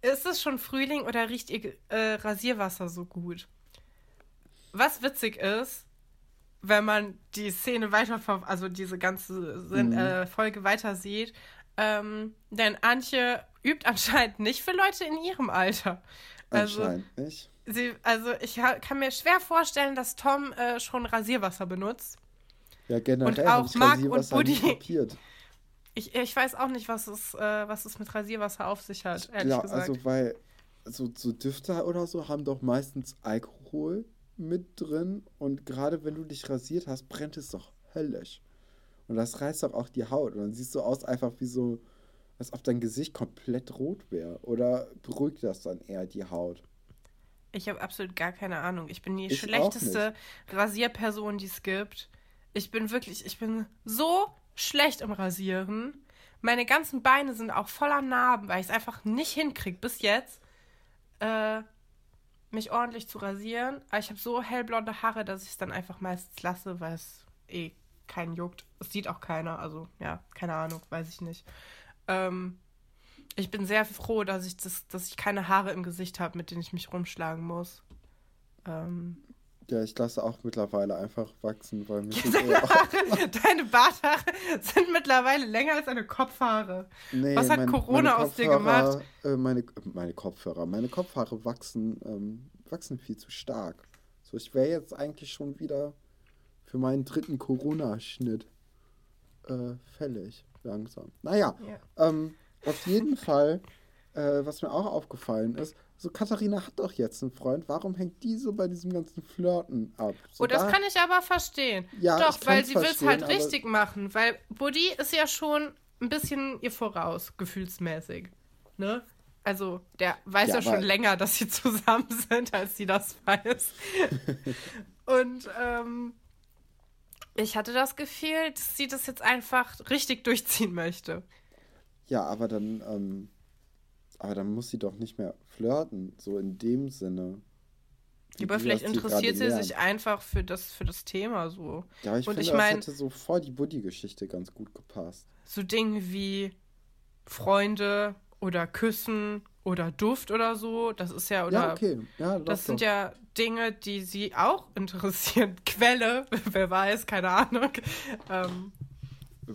Ist es schon Frühling oder riecht ihr äh, Rasierwasser so gut? Was witzig ist, wenn man die Szene weiter, also diese ganze mhm. äh, Folge weiter sieht. Ähm, denn Antje übt anscheinend nicht für Leute in ihrem Alter. Also, anscheinend nicht. Sie, also ich kann mir schwer vorstellen, dass Tom äh, schon Rasierwasser benutzt. Ja, generell. Und auch Mark und Buddy. Ich, ich weiß auch nicht, was es, äh, was es mit Rasierwasser auf sich hat, ehrlich ja, gesagt. Also, weil so, so Düfte oder so haben doch meistens Alkohol mit drin und gerade wenn du dich rasiert hast, brennt es doch höllisch. Und das reißt doch auch die Haut und dann siehst du aus einfach wie so, als ob dein Gesicht komplett rot wäre. Oder beruhigt das dann eher die Haut? Ich habe absolut gar keine Ahnung. Ich bin die ich schlechteste Rasierperson, die es gibt. Ich bin wirklich, ich bin so schlecht im Rasieren. Meine ganzen Beine sind auch voller Narben, weil ich es einfach nicht hinkriege bis jetzt. Äh, mich ordentlich zu rasieren. Aber ich habe so hellblonde Haare, dass ich es dann einfach meistens lasse, weil es eh keinen juckt. Es sieht auch keiner. Also, ja, keine Ahnung, weiß ich nicht. Ähm, Ich bin sehr froh, dass ich, das, dass ich keine Haare im Gesicht habe, mit denen ich mich rumschlagen muss. Ähm, Ja, ich lasse auch mittlerweile einfach wachsen, weil mir sind [laughs] deine, Barthaare sind mittlerweile länger als deine Kopfhaare. nee, Was hat mein- Corona aus dir gemacht? Äh, meine, meine Kopfhörer, meine Kopfhaare wachsen, ähm, wachsen viel zu stark. So, ich wäre jetzt eigentlich schon wieder für meinen dritten Corona-Schnitt äh, fällig, langsam. Naja, Ja. ähm, auf jeden Fall, äh, was mir auch aufgefallen ist, so Katharina hat doch jetzt einen Freund, warum hängt die so bei diesem ganzen Flirten ab? So, Oh, das da- kann ich aber verstehen. Ja, Doch, weil sie will es halt richtig machen. Weil Buddy ist ja schon ein bisschen ihr voraus, gefühlsmäßig. Ne? Also, der weiß ja, Ja, schon länger, dass sie [laughs] zusammen sind, als sie das weiß. [laughs] Und ähm, ich hatte das Gefühl, dass sie das jetzt einfach richtig durchziehen möchte. Ja, aber dann, ähm, aber dann muss sie doch nicht mehr flirten, so in dem Sinne. Aber vielleicht das interessiert sie gerade sich einfach für das, für das Thema so. Ja, ich und finde, ich das mein- hätte so voll die Buddy-Geschichte ganz gut gepasst. so Dinge wie Freunde oder Küssen oder Duft oder so. Das ist ja, oder ja, okay. Ja, das doch, sind ja Dinge, die sie auch [laughs] interessieren. Quelle, [laughs] wer weiß, keine Ahnung. Ähm,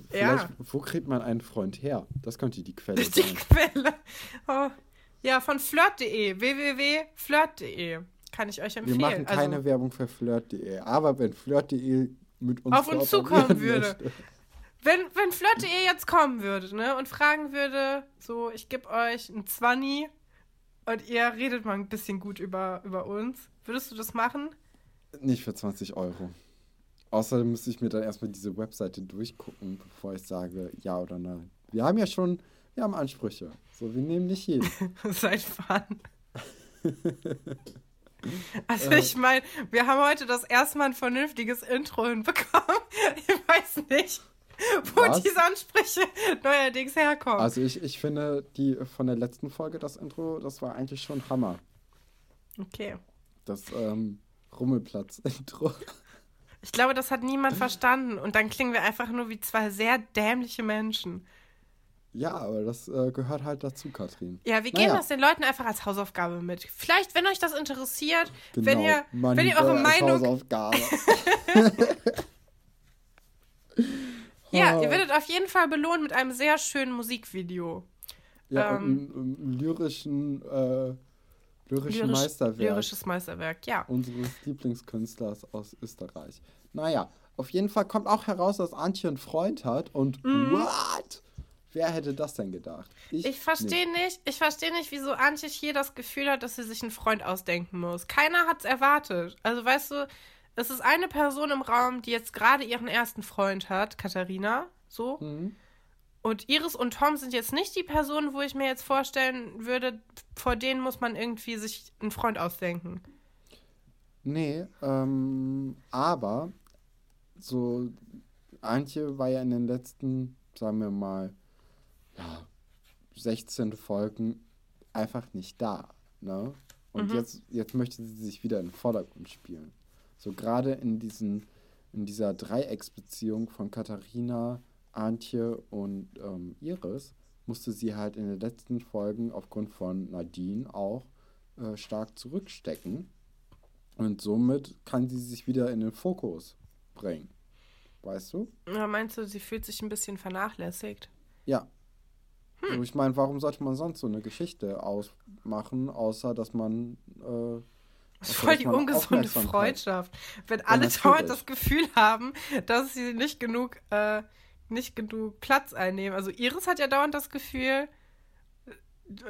Vielleicht, ja. wo kriegt man einen Freund her? Das könnte die Quelle die sein. Quelle. Oh. Ja, von flirt.de, www.flirt.de. Kann ich euch Wir empfehlen. machen keine also, Werbung für flirt.de, aber wenn flirt.de mit uns Auf uns zukommen würde. möchte- wenn, wenn flirt.de jetzt kommen würde, ne, und fragen würde, so, ich gebe euch ein Zwanni und ihr redet mal ein bisschen gut über, über uns, würdest du das machen? Nicht für 20 Euro. Außerdem müsste ich mir dann erstmal diese Webseite durchgucken, bevor ich sage ja oder nein. Wir haben ja schon, wir haben Ansprüche. So, wir nehmen nicht jeden. [laughs] Seid fun. [laughs] Also Äh. ich meine, wir haben heute das erste Mal ein vernünftiges Intro hinbekommen. [laughs] Ich weiß nicht, wo Was? diese Ansprüche neuerdings herkommen. Also ich, ich finde, die von der letzten Folge, das Intro, das war eigentlich schon Hammer. okay. Das ähm, Rummelplatz-Intro. Ich glaube, das hat niemand verstanden. Und dann klingen wir einfach nur wie zwei sehr dämliche Menschen. Ja, aber das äh, gehört halt dazu, Katrin. Ja, wir geben Naja. das den Leuten einfach als Hausaufgabe mit. Vielleicht, wenn euch das interessiert, Genau, wenn ihr, Money wenn ihr eure Meinung. Hausaufgabe. [laughs] Ja, ihr werdet auf jeden Fall belohnt mit einem sehr schönen Musikvideo. Ja, ähm, und einen, einen lyrischen, äh, lyrischen Lyrisch- Meisterwerk Lyrisches Meisterwerk, ja. unseres Lieblingskünstlers aus Österreich. Naja, auf jeden Fall kommt auch heraus, dass Antje einen Freund hat und what? Wer hätte das denn gedacht? Mhm. Ich verstehe nicht, ich verstehe nicht, wieso Antje hier das Gefühl hat, dass sie sich einen Freund ausdenken muss. Keiner hat's erwartet. Also weißt du, es ist eine Person im Raum, die jetzt gerade ihren ersten Freund hat, Katharina, so. Mhm. Und Iris und Tom sind jetzt nicht die Personen, wo ich mir jetzt vorstellen würde, vor denen muss man irgendwie sich einen Freund ausdenken. Nee, ähm, aber so, Antje war ja in den letzten, sagen wir mal, ja, 16 Folgen einfach nicht da, ne? Und Mhm. jetzt, jetzt möchte sie sich wieder in den Vordergrund spielen. So gerade in diesen, in dieser Dreiecksbeziehung von Katharina, Antje und ähm, Iris musste sie halt in den letzten Folgen aufgrund von Nadine auch äh, stark zurückstecken. Und somit kann sie sich wieder in den Fokus bringen. Weißt du? Ja, meinst du, sie fühlt sich ein bisschen vernachlässigt? Ja. So, ich meine, warum sollte man sonst so eine Geschichte ausmachen, außer dass man. Äh, Das ist voll die ungesunde Freundschaft. Wenn alle [laughs] dauernd das Gefühl haben, dass sie nicht genug, äh, nicht genug Platz einnehmen. Also Iris hat ja dauernd das Gefühl,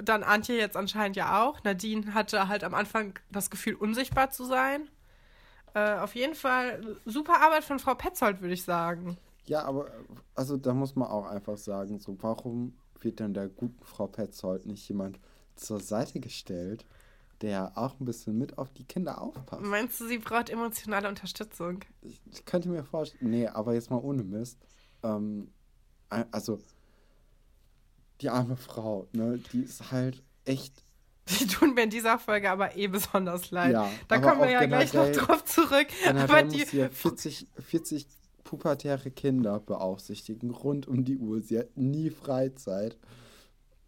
dann Antje jetzt anscheinend ja auch. Nadine hatte halt am Anfang das Gefühl, unsichtbar zu sein. Äh, auf jeden Fall super Arbeit von Frau Petzold, würde ich sagen. Ja, aber also da muss man auch einfach sagen, so warum wird denn der guten Frau Petzold nicht jemand zur Seite gestellt, der auch ein bisschen mit auf die Kinder aufpasst? Meinst du, sie braucht emotionale Unterstützung? Ich, ich könnte mir vorstellen, nee, aber jetzt mal ohne Mist. Ähm, also die arme Frau, ne, die ist halt echt Die tun mir in dieser Folge aber eh besonders leid. Ja, da kommen wir ja gleich noch drauf zurück. Aber muss die, sie ja 40, 40 pubertäre Kinder beaufsichtigen, rund um die Uhr. Sie hat nie Freizeit.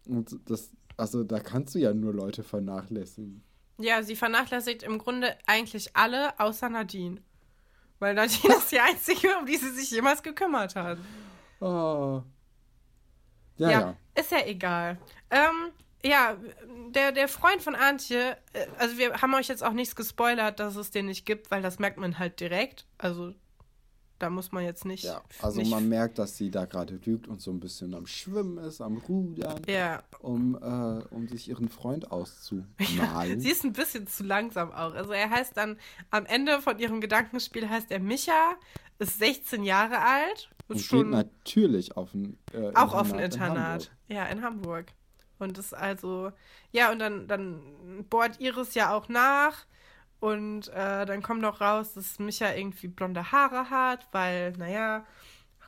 Und das, also da kannst du ja nur Leute vernachlässigen. Ja, sie vernachlässigt im Grunde eigentlich alle außer Nadine. Weil Nadine ist die einzige, um die sie sich jemals gekümmert hat. Oh. Ja, Ja, ja. ist ja egal. Ähm, ja, der, der Freund von Antje, äh, also wir haben euch jetzt auch nichts gespoilert, dass es den nicht gibt, weil das merkt man halt direkt. Also da muss man jetzt nicht. Ja, also nicht, man merkt, dass sie da gerade lügt und so ein bisschen am Schwimmen ist, am Rudern, Ja, um, äh, um sich ihren Freund [laughs] auszumalen. sie ist ein bisschen zu langsam auch. Also er heißt dann, am Ende von ihrem Gedankenspiel heißt er Micha, ist 16 Jahre alt. und Ist geht schon natürlich auf ein äh, auch auf ein in Internat. Hamburg. Ja, in Hamburg. Und ist also, ja, und dann, dann bohrt Iris ja auch nach. Und äh, dann kommt noch raus, dass Micha irgendwie blonde Haare hat, weil, naja,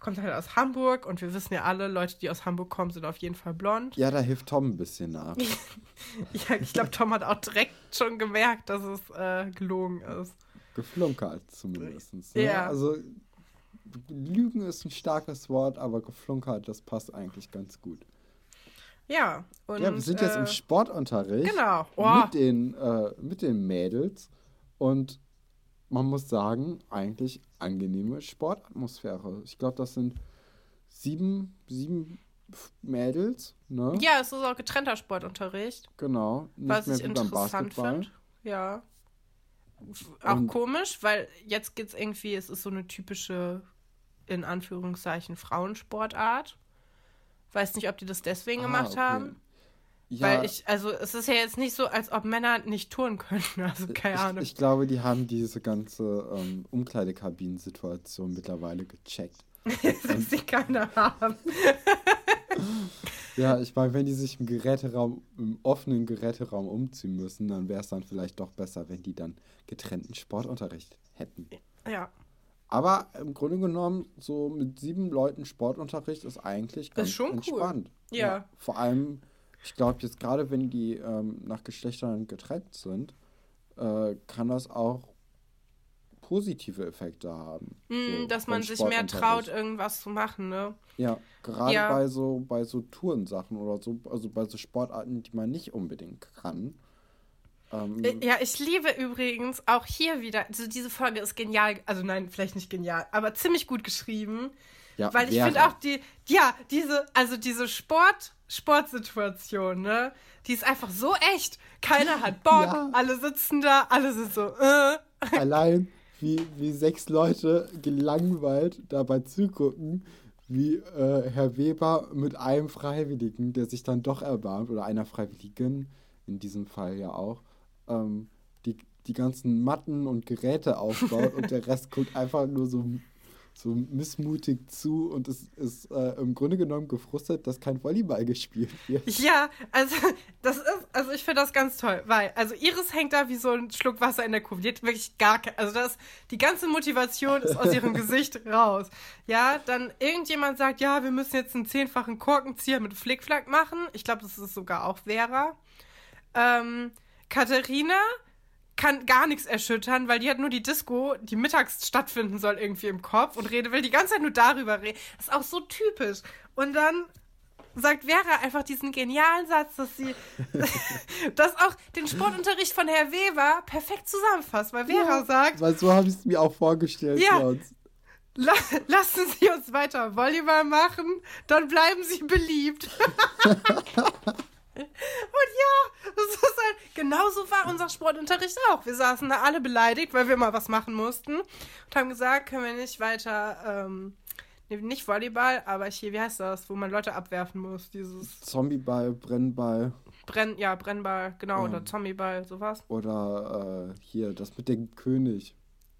kommt halt aus Hamburg und wir wissen ja alle, Leute, die aus Hamburg kommen, sind auf jeden Fall blond. Ja, da hilft Tom ein bisschen nach. [laughs] Ja, ich glaube, Tom hat auch direkt schon gemerkt, dass es äh, gelogen ist. Geflunkert zumindest. Ne? Ja. Also Lügen ist ein starkes Wort, aber geflunkert, das passt eigentlich ganz gut. Ja, und. ja, wir sind jetzt äh, im Sportunterricht Genau. Oh, mit, den, äh, mit den Mädels und man muss sagen, eigentlich angenehme Sportatmosphäre. Ich glaube, das sind sieben, sieben Mädels, ne? ja, es ist auch getrennter Sportunterricht. Genau. Nicht Was ich interessant finde. Ja. Auch Und- komisch, weil jetzt geht's irgendwie, es ist so eine typische, in Anführungszeichen, Frauensportart. Weiß nicht, ob die das deswegen Ah, gemacht okay. haben. Ja, Weil ich, also es ist ja jetzt nicht so, als ob Männer nicht touren könnten. [laughs] Also keine ich, Ahnung. ich glaube, die haben diese ganze ähm, Umkleidekabinen-Situation mittlerweile gecheckt. [laughs] dass sie keine haben. Ja, ich meine, wenn die sich im Geräteraum, im offenen Geräteraum umziehen müssen, dann wäre es dann vielleicht doch besser, wenn die dann getrennten Sportunterricht hätten. Ja. Aber im Grunde genommen, so mit sieben Leuten Sportunterricht ist eigentlich ganz schon cool. entspannt. Ja. Vor allem, ich glaube jetzt gerade, wenn die ähm, nach Geschlechtern getrennt sind, äh, kann das auch positive Effekte haben. Mm, so dass man sich mehr traut, irgendwas zu machen, ne? Ja, gerade Ja. bei so bei so Tourensachen oder so, also bei so Sportarten, die man nicht unbedingt kann. Ähm, Äh, Ja, ich liebe übrigens auch hier wieder, also diese Folge ist genial, also nein, vielleicht nicht genial, aber ziemlich gut geschrieben. ja, Weil ich finde auch die, ja, diese, also diese Sport, Sportsituation, ne, die ist einfach so echt. Keiner hat Bock, [laughs] Ja. alle sitzen da, alle sind so, äh. [laughs] allein wie, wie sechs Leute gelangweilt dabei zugucken, wie äh, Herr Weber mit einem Freiwilligen, der sich dann doch erbarmt, oder einer Freiwilligen, in diesem Fall ja auch, ähm, die, die ganzen Matten und Geräte aufbaut [laughs] und der Rest guckt einfach nur so, so missmutig zu und es ist äh, im Grunde genommen gefrustet, dass kein Volleyball gespielt wird. Ja, also das ist, also ich finde das ganz toll, weil, also Iris hängt da wie so ein Schluck Wasser in der Kurve. Die hat wirklich gar keine, also das, die ganze Motivation ist aus ihrem [laughs] Gesicht raus. Ja, dann irgendjemand sagt, ja, wir müssen jetzt einen zehnfachen Korkenzieher mit Flickflack machen. Ich glaube, das ist sogar auch Vera. Ähm, Katharina kann gar nichts erschüttern, weil die hat nur die Disco, die mittags stattfinden soll, irgendwie im Kopf und rede, will die ganze Zeit nur darüber reden. Das ist auch so typisch. Und dann sagt Vera einfach diesen genialen Satz, dass sie [laughs] das auch den Sportunterricht von Herr Weber perfekt zusammenfasst, weil Vera Ja, sagt, Weil so habe ich es mir auch vorgestellt Ja. sonst. La lassen Sie uns weiter Volleyball machen, dann bleiben Sie beliebt. [laughs] Und ja, das ist halt, genauso war unser Sportunterricht auch. Wir saßen da alle beleidigt, weil wir mal was machen mussten und haben gesagt, können wir nicht weiter, ähm, nicht Volleyball, aber hier, wie heißt das, wo man Leute abwerfen muss, dieses Zombieball, Brennball Brenn, ja, Brennball, genau, Ja. oder Zombieball, sowas. oder äh, hier das mit dem König.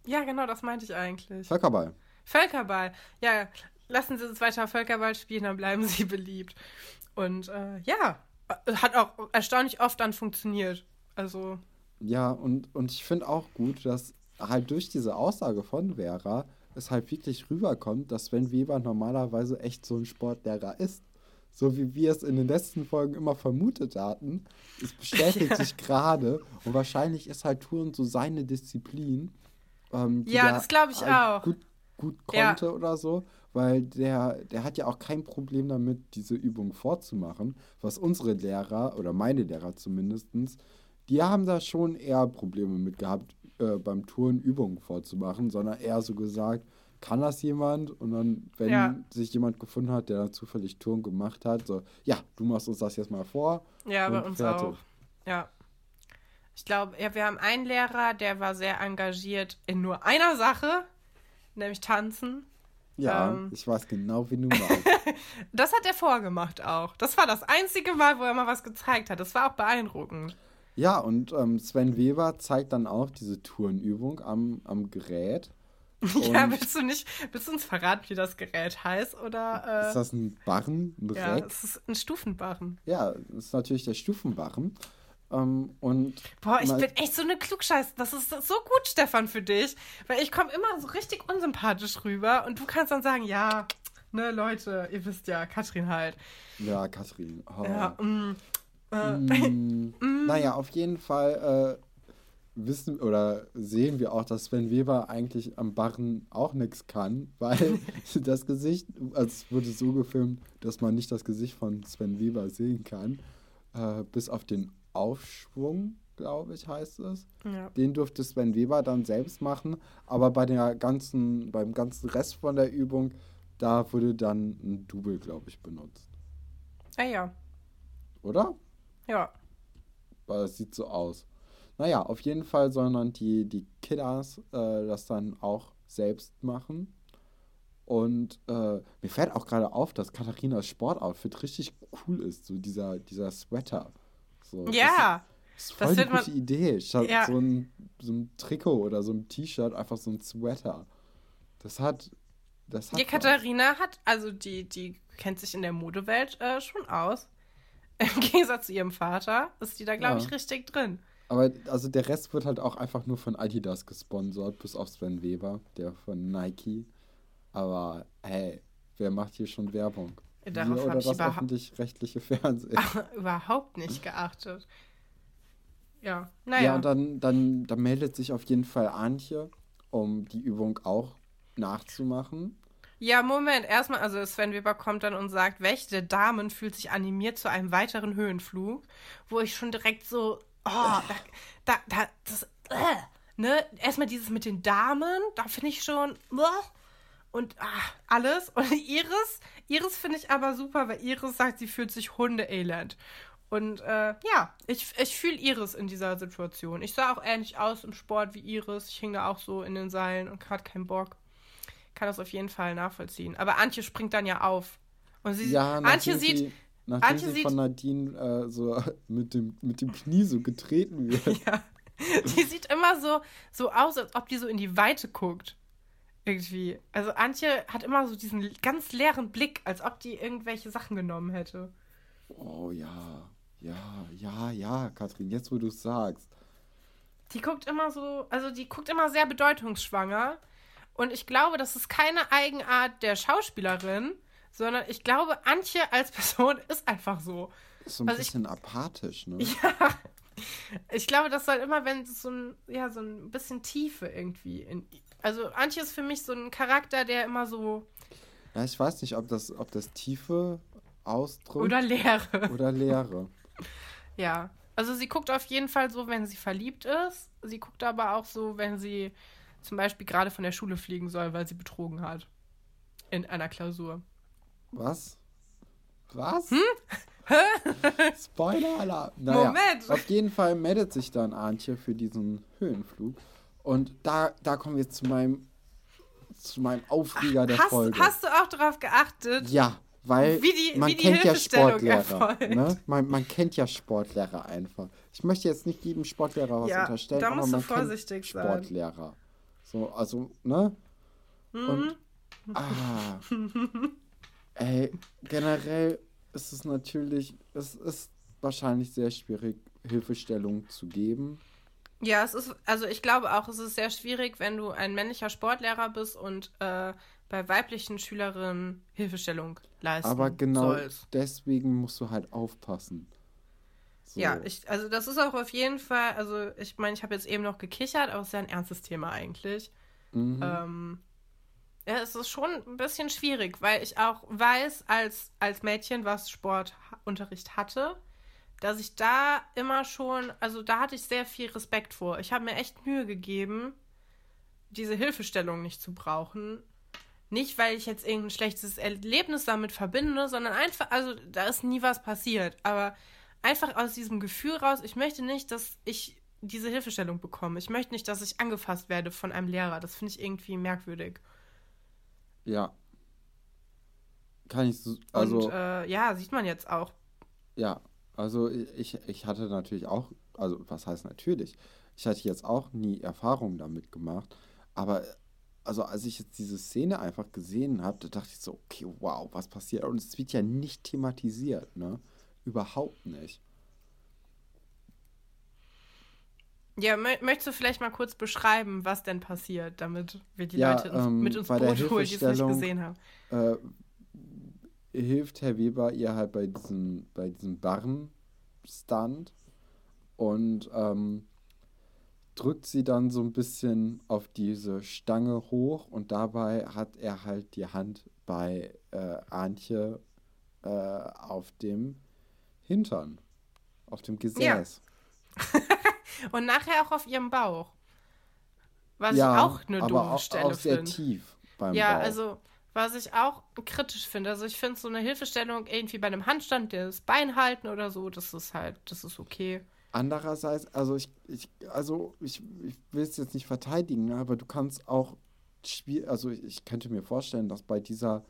Ja, genau, das meinte ich eigentlich. Völkerball. Völkerball. Ja, lassen Sie uns weiter Völkerball spielen, dann bleiben Sie beliebt. Und äh, ja, hat auch erstaunlich oft dann funktioniert. Also, Ja, und, und ich finde auch gut, dass halt durch diese Aussage von Vera es halt wirklich rüberkommt, dass Sven Weber normalerweise echt so ein Sportlehrer ist. So wie wir es in den letzten Folgen immer vermutet hatten. Es bestätigt [laughs] sich gerade und wahrscheinlich ist halt Touren so seine Disziplin. Ähm, die Ja, das glaub ich halt auch. Gut, gut Ja. konnte oder so, weil der, der hat ja auch kein Problem damit, diese Übung vorzumachen, was unsere Lehrer oder meine Lehrer zumindestens, die haben da schon eher Probleme mit gehabt, äh, beim Touren Übungen vorzumachen, sondern eher so gesagt, kann das jemand? Und dann, wenn Ja. sich jemand gefunden hat, der dann zufällig Touren gemacht hat, so, ja, du machst uns das jetzt mal vor. Ja, bei uns fertig. auch. Ja. Ich glaube, ja, wir haben einen Lehrer, der war sehr engagiert in nur einer Sache, nämlich Tanzen. Ja, Ähm. ich weiß genau, wie du [laughs] meinst. Das hat er vorgemacht auch. Das war das einzige Mal, wo er mal was gezeigt hat. Das war auch beeindruckend. Ja, und ähm, Sven Weber zeigt dann auch diese Tourenübung am, am Gerät. [laughs] Ja, willst du nicht, willst du uns verraten, wie das Gerät heißt? Oder, äh, Ist das ein Barren, ein ja, Reck? es ist ein Stufenbarren. Ja, das ist natürlich der Stufenbarren. Ähm, und Boah, ich bin echt so eine Klugscheiß. Das ist so gut, Stefan, für dich. Weil ich komme immer so richtig unsympathisch rüber und du kannst dann sagen, ja, ne, Leute, ihr wisst ja, Katrin halt. Ja, Katrin. Oh. Ja, mm, äh, Mm, [laughs] naja, auf jeden Fall äh, wissen oder sehen wir auch, dass Sven Weber eigentlich am Barren auch nichts kann, [laughs] weil [laughs] das Gesicht, also es wurde so gefilmt, dass man nicht das Gesicht von Sven Weber sehen kann, äh, bis auf den Aufschwung, glaube ich, heißt es. ja. Den durfte Sven Weber dann selbst machen, aber bei der ganzen, beim ganzen Rest von der Übung, da wurde dann ein Double, glaube ich, benutzt. Ah ja, Oder? ja. Weil es sieht so aus. Naja, auf jeden Fall sollen dann die, die Kiddas äh, das dann auch selbst machen. Und äh, mir fällt auch gerade auf, dass Katharinas Sportoutfit richtig cool ist. So dieser, dieser Sweater. So, das Ja, ist, ist das voll die wird man- gute Idee. Statt Ja. so, ein, so ein Trikot oder so ein T-Shirt einfach so ein Sweater. Das hat. Das hat die was. Katharina hat, also die, die kennt sich in der Modewelt äh, schon aus. [laughs] Im Gegensatz zu ihrem Vater ist die da, glaube Ja. ich, richtig drin. Aber also der Rest wird halt auch einfach nur von Adidas gesponsert, bis auf Sven Weber, der von Nike. Aber hey, wer macht hier schon Werbung? Darauf Wir hab oder das überhaupt- öffentlich-rechtliche Fernsehen? [laughs] Überhaupt nicht geachtet. Ja, Ja, naja. und dann, dann, dann meldet sich auf jeden Fall Antje, um die Übung auch nachzumachen. Ja, Moment. Erstmal, also Sven Weber kommt dann und sagt, welche der Damen fühlt sich animiert zu einem weiteren Höhenflug? Wo ich schon direkt so, oh, da, da, da das, äh, ne? Erstmal dieses mit den Damen, da finde ich schon, äh, und ah, alles. [laughs] Und Iris, Iris finde ich aber super, weil Iris sagt, sie fühlt sich hundeelend. Und äh, ja, ich, ich fühle Iris in dieser Situation. Ich sah auch ähnlich aus im Sport wie Iris. Ich hing da auch so in den Seilen und hatte keinen Bock. Kann das auf jeden Fall nachvollziehen. Aber Antje springt dann ja auf. Und sie Ja, Antje sieht, sie, nachdem Antje sie sieht- von Nadine äh, so [laughs] mit dem, mit dem Knie so getreten [laughs] wird. ja, die sieht immer so, so aus, als ob die so in die Weite guckt. Irgendwie. Also Antje hat immer so diesen ganz leeren Blick, als ob die irgendwelche Sachen genommen hätte. Oh ja, ja, ja, ja, Katrin, jetzt wo du es sagst. Die guckt immer so, also die guckt immer sehr bedeutungsschwanger. Und ich glaube, das ist keine Eigenart der Schauspielerin, sondern ich glaube, Antje als [laughs] Person ist einfach so. Ist so ein Also ich- bisschen apathisch, ne? [laughs] Ja. Ich glaube, das soll immer, wenn so ein, ja, so ein bisschen Tiefe irgendwie in. Also Antje ist für mich so ein Charakter, der immer so. Ja, ich weiß nicht, ob das, ob das Tiefe ausdrückt Oder Leere. oder Leere. [laughs] Ja. Also sie guckt auf jeden Fall so, wenn sie verliebt ist. Sie guckt aber auch so, wenn sie zum Beispiel gerade von der Schule fliegen soll, weil sie betrogen hat. In einer Klausur. Was? Was? Hm? [laughs] Spoiler-Alarm. Naja, Moment. Auf jeden Fall meldet sich dann Antje für diesen Höhenflug. Und da, da kommen wir zu meinem, zu meinem Aufreger der Hast, Folge. hast du auch darauf geachtet? Ja, weil Wie die- man kennt ja Sportlehrer. Ne? Man, man kennt ja Sportlehrer einfach. Ich möchte jetzt nicht jedem Sportlehrer was Ja, unterstellen, da aber musst du man vorsichtig kennt sein. Sportlehrer. So, also, ne? Mhm. Und, ah, ey, generell ist es natürlich, es ist wahrscheinlich sehr schwierig, Hilfestellung zu geben. Ja, es ist, also ich glaube auch, es ist sehr schwierig, wenn du ein männlicher Sportlehrer bist und äh, bei weiblichen Schülerinnen Hilfestellung leisten Aber genau sollst. deswegen musst du halt aufpassen. So. Ja, ich, also das ist auch auf jeden Fall, also ich meine, ich habe jetzt eben noch gekichert, aber es ist ja ein ernstes Thema eigentlich. Mhm. Ähm, Ja, es ist schon ein bisschen schwierig, weil ich auch weiß, als, als Mädchen, was Sportunterricht hatte, dass ich da immer schon, also da hatte ich sehr viel Respekt vor. Ich habe mir echt Mühe gegeben, diese Hilfestellung nicht zu brauchen. Nicht, weil ich jetzt irgendein schlechtes Erlebnis damit verbinde, sondern einfach, also da ist nie was passiert. Aber einfach aus diesem Gefühl raus, ich möchte nicht, dass ich diese Hilfestellung bekomme. Ich möchte nicht, dass ich angefasst werde von einem Lehrer. Das finde ich irgendwie merkwürdig. Ja. Kann ich so, also. Und äh, ja, sieht man jetzt auch. Ja, also ich, ich hatte natürlich auch, also was heißt natürlich? Ich hatte jetzt auch nie Erfahrung damit gemacht, aber also als ich jetzt diese Szene einfach gesehen habe, da dachte ich so, okay, wow, was passiert? Und es wird ja nicht thematisiert, ne? Überhaupt nicht. Ja, möchtest du vielleicht mal kurz beschreiben, was denn passiert, damit wir die ja, Leute ähm, mit ins Boot holen, die es nicht gesehen haben? Äh, hilft Herr Weber ihr halt bei diesem, bei diesem Barren-Stunt und ähm, drückt sie dann so ein bisschen auf diese Stange hoch und dabei hat er halt die Hand bei äh, Antje äh, auf dem Hintern, auf dem Gesäß. Ja. [laughs] Und nachher auch auf ihrem Bauch. Was ja, ich auch eine dumme auch, Stelle finde. sehr find. tief beim ja, Bauch. also was ich auch kritisch finde. Also ich finde so eine Hilfestellung irgendwie bei einem Handstand, das Bein halten oder so, das ist halt, das ist okay. Andererseits, also ich, ich also ich, ich will es jetzt nicht verteidigen, ne, aber du kannst auch also ich könnte mir vorstellen, dass bei dieser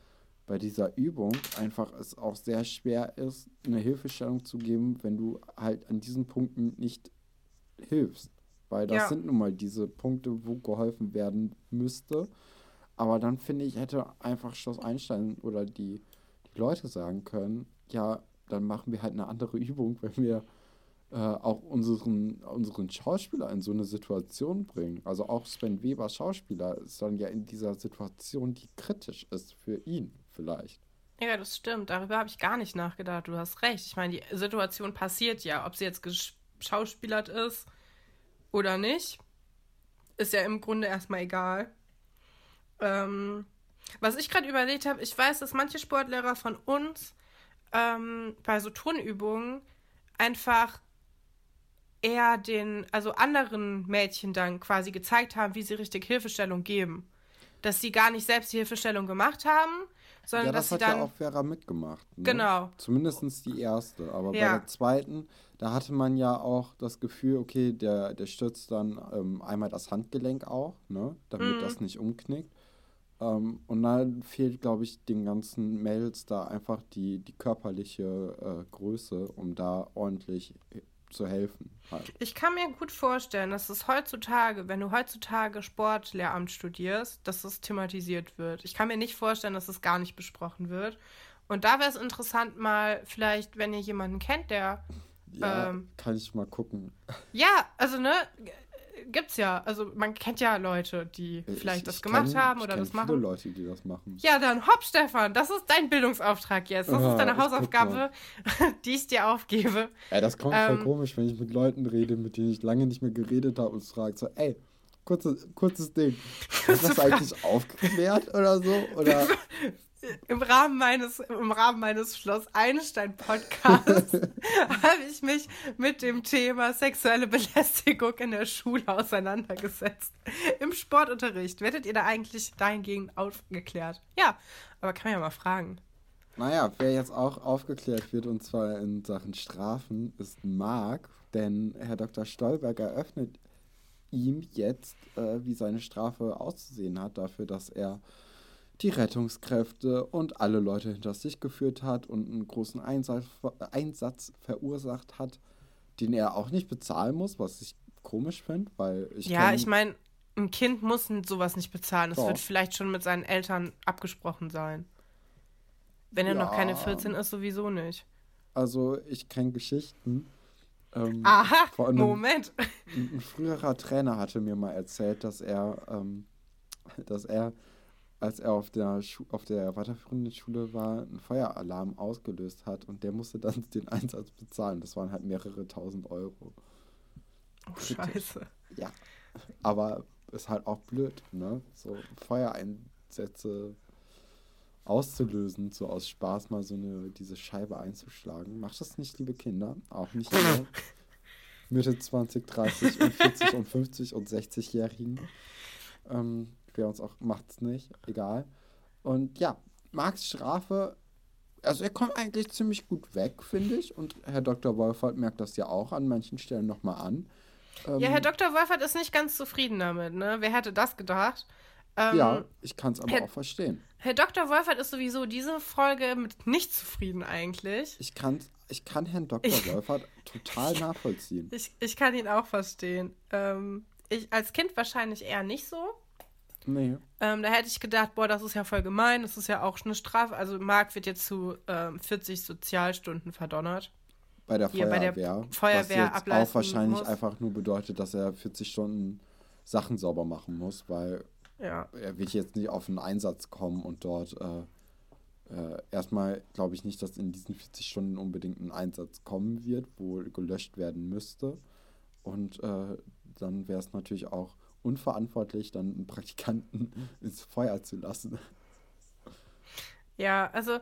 bei dieser Übung einfach es auch sehr schwer ist, eine Hilfestellung zu geben, wenn du halt an diesen Punkten nicht hilfst. Weil das ja. sind nun mal diese Punkte, wo geholfen werden müsste. Aber dann finde ich, hätte einfach Schloss Einstein oder die, die Leute sagen können, ja, dann machen wir halt eine andere [laughs] Übung, wenn wir äh, auch unseren, unseren Schauspieler in so eine Situation bringen. Also auch Sven Weber Schauspieler ist dann ja in dieser Situation, die kritisch ist für ihn vielleicht. Ja, das stimmt. Darüber habe ich gar nicht nachgedacht. Du hast recht. Ich meine, die Situation passiert ja. Ob sie jetzt geschauspielert ist oder nicht, ist ja im Grunde erstmal egal. Ähm, was ich gerade überlegt habe, ich weiß, dass manche Sportlehrer von uns ähm, bei so Turnübungen einfach eher den, also anderen Mädchen dann quasi gezeigt haben, wie sie richtig Hilfestellung geben. Dass sie gar nicht selbst die Hilfestellung gemacht haben, sondern ja, das dass hat sie dann. Ja, auch Vera mitgemacht. Ne? Genau. Zumindest die erste. Aber ja. bei der zweiten, da hatte man ja auch das Gefühl, okay, der, der stützt dann ähm, einmal das Handgelenk auch, ne? Damit mhm. das nicht umknickt. Ähm, und dann fehlt, glaube ich, den ganzen Mädels da einfach die, die körperliche äh, Größe, um da ordentlich zu helfen. Halt. Ich kann mir gut vorstellen, dass es heutzutage, wenn du heutzutage Sportlehramt studierst, dass es thematisiert wird. Ich kann mir nicht vorstellen, dass es gar nicht besprochen wird. Und da wäre es interessant, mal vielleicht, wenn ihr jemanden kennt, der. Ja, ähm, kann ich mal gucken. Ja, also ne, gibt's ja. Also man kennt ja Leute, die vielleicht ich, das gemacht kenn, haben oder das machen. viele Leute, die das machen. Ja, dann hopp, Stefan, das ist dein Bildungsauftrag jetzt. Das Aha, ist deine Hausaufgabe, [laughs] die ich dir aufgebe. Ja, das kommt ähm, voll komisch, wenn ich mit Leuten rede, mit denen ich lange nicht mehr geredet habe und frage so, ey, kurzes, kurzes Ding. [laughs] Ist das eigentlich aufgeklärt oder so? [laughs] Oder im Rahmen meines, im Rahmen meines Schloss Einstein Podcasts [laughs] habe ich mich mit dem Thema sexuelle Belästigung in der Schule auseinandergesetzt. Im Sportunterricht. Werdet ihr da eigentlich dahingehend aufgeklärt? Ja, aber kann man ja mal fragen. Naja, wer jetzt auch aufgeklärt wird, und zwar in Sachen Strafen, ist Marc, denn Herr Dr. Stolberg eröffnet ihm jetzt, äh, wie seine Strafe auszusehen hat, dafür, dass er die Rettungskräfte und alle Leute hinter sich geführt hat und einen großen Einsatz, Einsatz verursacht hat, den er auch nicht bezahlen muss, was ich komisch finde, weil ich. Ja, ich meine, ein Kind muss sowas nicht bezahlen. Das wird vielleicht schon mit seinen Eltern abgesprochen sein. Wenn er ja. noch keine 14 ist, sowieso nicht. Also, ich kenne Geschichten. Ähm, Aha, einem, Moment. Ein, ein, früherer Trainer hatte mir mal erzählt, dass er, ähm, dass er als er auf der, Schu auf der weiterführenden Schule war, einen Feueralarm ausgelöst hat und der musste dann [laughs] den Einsatz bezahlen. Das waren halt mehrere tausend Euro. Oh, scheiße. Ja, aber ist halt auch blöd, ne? So Feuer ein, Sätze auszulösen, so aus Spaß mal so eine, diese Scheibe einzuschlagen. Macht das nicht, liebe Kinder. Auch nicht nur [laughs] Mitte 20, 30 und 40 und 50 und 60-Jährigen. Ähm, wer uns auch macht's nicht, egal. Und ja, Marx Strafe, also er kommt eigentlich ziemlich gut weg, finde ich. Und Herr Dr. Wolfert merkt das ja auch an manchen Stellen nochmal an. Ähm, ja, Herr Dr. Wolfert ist nicht ganz zufrieden damit, ne? Wer hätte das gedacht? Ähm, ja, ich kann es aber Herr, auch verstehen. Herr Dr. Wolfert ist sowieso diese Folge mit nicht zufrieden eigentlich. Ich kann, ich kann Herrn Dr. Wolfert total [laughs] nachvollziehen. Ich, ich kann ihn auch verstehen. Ähm, ich als Kind wahrscheinlich eher nicht so. Nee. Ähm, da hätte ich gedacht, boah, das ist ja voll gemein, das ist ja auch eine Strafe. Also Marc wird jetzt zu ähm, 40 Sozialstunden verdonnert. Bei der Feuerwehr. Bei der Feuerwehr was jetzt auch wahrscheinlich muss. einfach nur bedeutet, dass er 40 Stunden Sachen sauber machen muss, weil ja. Er wird jetzt nicht auf einen Einsatz kommen und dort äh, äh, erstmal glaube ich nicht, dass in diesen 40 Stunden unbedingt ein Einsatz kommen wird, wo gelöscht werden müsste. Und äh, dann wäre es natürlich auch unverantwortlich, dann einen Praktikanten [laughs] ins Feuer zu lassen. Ja, also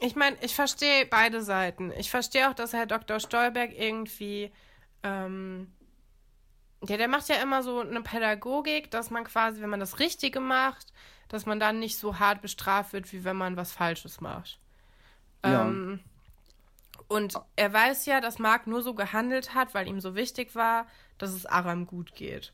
ich meine, ich verstehe beide Seiten. Ich verstehe auch, dass Herr Dr. Stolberg irgendwie ähm, ja, der macht ja immer so eine Pädagogik, dass man quasi, wenn man das Richtige macht, dass man dann nicht so hart bestraft wird, wie wenn man was Falsches macht. Ja. Ähm, und er weiß ja, dass Mark nur so gehandelt hat, weil ihm so wichtig war, dass es Aram gut geht.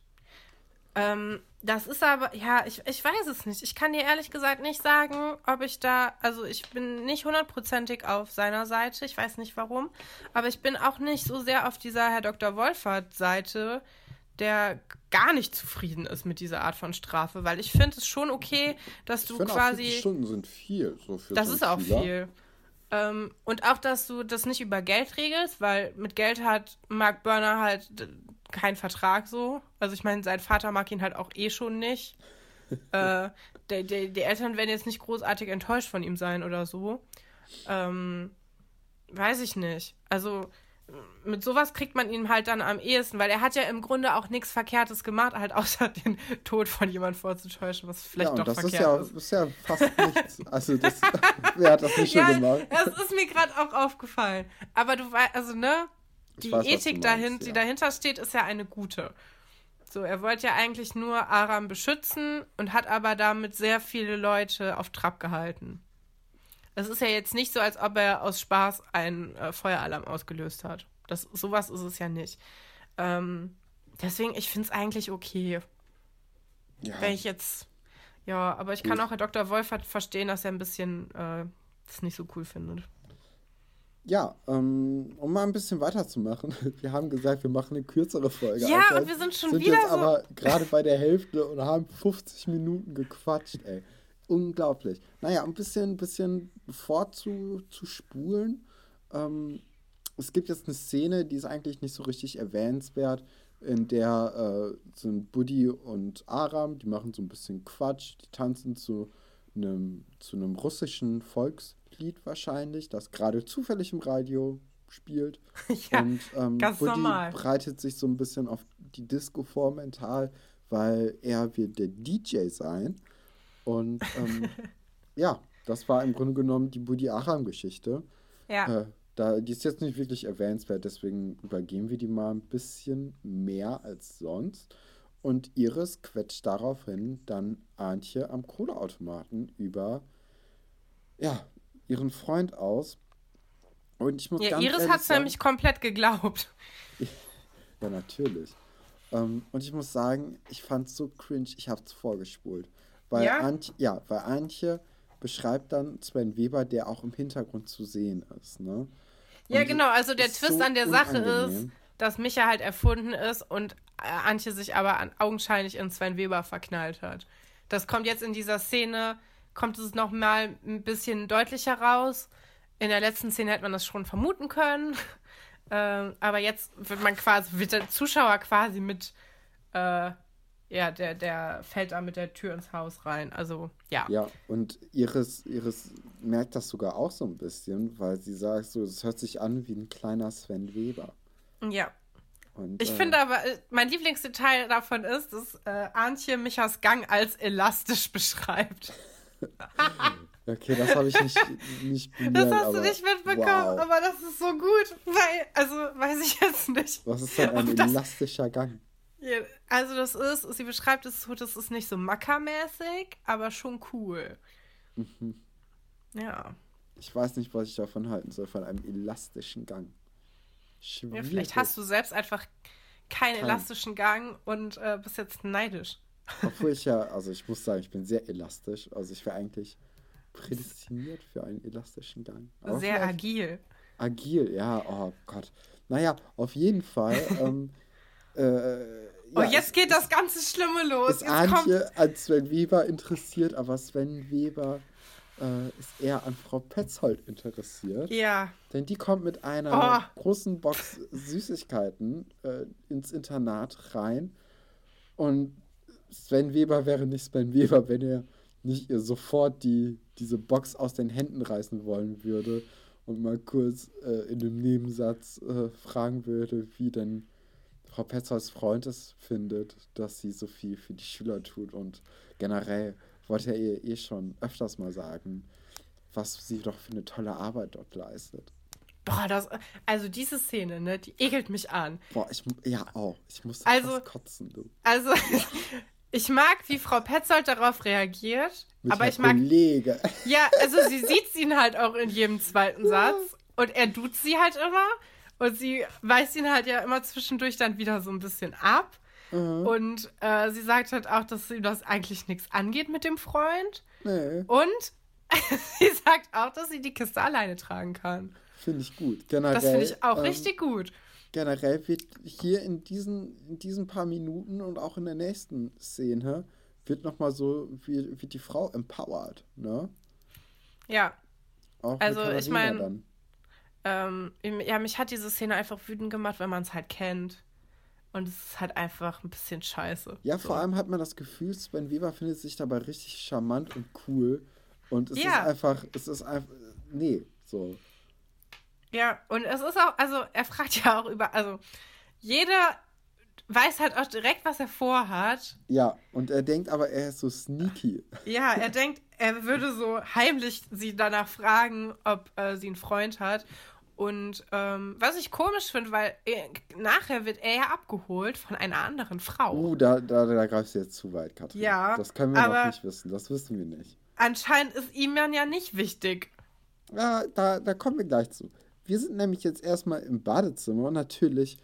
Ähm, das ist aber, ja, ich, ich weiß es nicht. Ich kann dir ehrlich gesagt nicht sagen, ob ich da, also ich bin nicht hundertprozentig auf seiner Seite. Ich weiß nicht warum. Aber ich bin auch nicht so sehr auf dieser Herr Dr. Wolfert-Seite, der gar nicht zufrieden ist mit dieser Art von Strafe, weil ich finde es schon okay, dass du quasi. Auch 40 Stunden sind viel. So für das so ist auch viel. Ähm, und auch, dass du das nicht über Geld regelst, weil mit Geld hat Mark Burner halt keinen Vertrag so. Also ich meine, sein Vater mag ihn halt auch eh schon nicht. [laughs] äh, die, die, die, Eltern werden jetzt nicht großartig enttäuscht von ihm sein oder so. Ähm, weiß ich nicht. Also mit sowas kriegt man ihn halt dann am ehesten, weil er hat ja im Grunde auch nichts Verkehrtes gemacht, halt [laughs] außer den Tod von jemand vorzutäuschen, was vielleicht ja, doch das verkehrt ist. Ja, ist ja fast nichts. Also das, [laughs] wer hat das nicht schon ja, gemacht? Das ist mir gerade auch aufgefallen. Aber du weißt, also ne, die weiß, Ethik dahin, ja. die dahinter steht, ist ja eine gute. So, er wollte ja eigentlich nur Aram beschützen und hat aber damit sehr viele Leute auf Trab gehalten. Es ist ja jetzt nicht so, als ob er aus Spaß einen äh, Feueralarm ausgelöst hat. Das, sowas ist es ja nicht. Ähm, deswegen, ich finde es eigentlich okay. Ja. Wenn ich jetzt. Ja, aber ich kann auch Herr Dr. Wolfert verstehen, dass er ein bisschen äh, das nicht so cool findet. Ja, ähm, um mal ein bisschen weiterzumachen. [laughs] Wir haben gesagt, wir machen eine kürzere Folge. Ja, und wir sind schon sind wieder jetzt so aber gerade bei der Hälfte und haben 50 Minuten gequatscht, ey unglaublich. Naja, ein bisschen, bisschen vorzuspulen. Ähm, es gibt jetzt eine Szene, die ist eigentlich nicht so richtig erwähnenswert, in der äh, sind Buddy und Aram, die machen so ein bisschen Quatsch, die tanzen zu einem, zu einem russischen Volkslied wahrscheinlich, das gerade zufällig im Radio spielt. [laughs] ja, und ähm, ganz Buddy normal. bereitet sich so ein bisschen auf die Disco vor mental, weil er wird der DJ sein. Und ähm, [laughs] ja, das war im Grunde genommen die Budi Acham-Geschichte. Ja. Äh, da, die ist jetzt nicht wirklich erwähnenswert, deswegen übergehen wir die mal ein bisschen mehr als sonst. Und Iris quetscht daraufhin dann Antje am Kohleautomaten über ja, ihren Freund aus. Und ich muss ja, ganz Iris hat es nämlich komplett geglaubt. [laughs] ja, natürlich. Ähm, und ich muss sagen, ich fand es so cringe, ich habe es vorgespult. Weil ja? Antje, ja, weil Antje beschreibt dann Sven Weber, der auch im Hintergrund zu sehen ist. Ne? ja, genau. Also der Twist so an der Sache ist, dass Micha halt erfunden ist und äh, Antje sich aber augenscheinlich in Sven Weber verknallt hat. Das kommt jetzt in dieser Szene, kommt es nochmal ein bisschen deutlicher raus. In der letzten Szene hätte man das schon vermuten können. [laughs] ähm, aber jetzt wird man quasi, wird der Zuschauer quasi mit äh, ja, der, der fällt da mit der Tür ins Haus rein. Also, ja. Ja, und Iris, Iris merkt das sogar auch so ein bisschen, weil sie sagt so, es hört sich an wie ein kleiner Sven Weber. Ja. Und, Ich äh, finde aber, äh, mein Lieblingsdetail davon ist, dass äh, Antje Michas Gang als elastisch [laughs] beschreibt. [laughs] Okay, das habe ich nicht, nicht Das bemerkt, hast du nicht mitbekommen, wow. aber das ist so gut, weil, also weiß ich jetzt nicht. Was ist [laughs] denn ein ob das- elastischer Gang? Ja, Also das ist, sie beschreibt es so, das ist nicht so mackermäßig, aber schon cool. Mhm. Ja. Ich weiß nicht, was ich davon halten soll, von einem elastischen Gang. ja Schwierig. vielleicht hast du selbst einfach keinen Kein. elastischen Gang und äh, bist jetzt neidisch. Obwohl ich ja, also ich muss sagen, ich bin sehr elastisch. Also ich wäre eigentlich prädestiniert für einen elastischen Gang. Aber Sehr agil. Agil, ja, oh Gott. Naja, auf jeden Fall. ähm, [laughs] äh, Oh, ja, jetzt es- geht das ganze Schlimme los. ist Jetzt kommt. An Sven Weber interessiert, aber Sven Weber äh, ist eher an Frau Petzold interessiert. Ja. Denn die kommt mit einer Oh. großen Box Süßigkeiten äh, ins Internat rein. Und Sven Weber wäre nicht Sven Weber, wenn er nicht ihr sofort die, diese Box aus den Händen reißen wollen würde und mal kurz äh, in dem Nebensatz äh, fragen würde, wie denn Frau Petzolds Freund es findet, dass sie so viel für die Schüler tut. Und generell wollte er ihr eh schon öfters mal sagen, was sie doch für eine tolle Arbeit dort leistet. Boah, das. Also diese Szene, ne, die ekelt mich an. Boah, ich, ja auch. Ich muss Also- kotzen, du. Also, [laughs] ich mag, wie Frau Petzold darauf reagiert, Mit aber ich mag. Kollege. Ja, also sie sieht ihn halt auch in jedem zweiten Satz und er duzt sie halt immer und sie weist ihn halt ja immer zwischendurch dann wieder so ein bisschen ab. Mhm. Und äh, sie sagt halt auch, dass ihm das eigentlich nichts angeht mit dem Freund. Nee, Und [laughs] sie sagt auch, dass sie die Kiste alleine tragen kann. finde ich gut. Generell, Das finde ich auch ähm, richtig gut. Generell wird hier in diesen, in diesen paar Minuten und auch in der nächsten Szene wird nochmal so, wie, wird die Frau empowered, ne? Ja. Auch Also, ich Katharina mein, dann. Ähm, ja, mich hat diese Szene einfach wütend gemacht, wenn man es halt kennt. Und es ist halt einfach ein bisschen scheiße. Ja, So. vor allem hat man das Gefühl, Sven Weber findet sich dabei richtig charmant und cool. Und es Ja. ist einfach, es ist einfach, nee, so. Ja, und es ist auch, also er fragt [laughs] ja auch über, also jeder weiß halt auch direkt, was er vorhat. Ja, und er denkt aber, er ist so sneaky. Ja, er [laughs] denkt, er würde so heimlich sie danach fragen, ob äh, sie einen Freund hat. Und ähm, was ich komisch finde, weil er, nachher wird er ja abgeholt von einer anderen Frau. Uh, da, da, da greifst du jetzt zu weit, Katrin. Ja, Das können wir aber- noch nicht wissen. Das wissen wir nicht. Anscheinend ist ihm dann ja nicht wichtig. Ja, da, da kommen wir gleich zu. Wir sind nämlich jetzt erstmal im Badezimmer und natürlich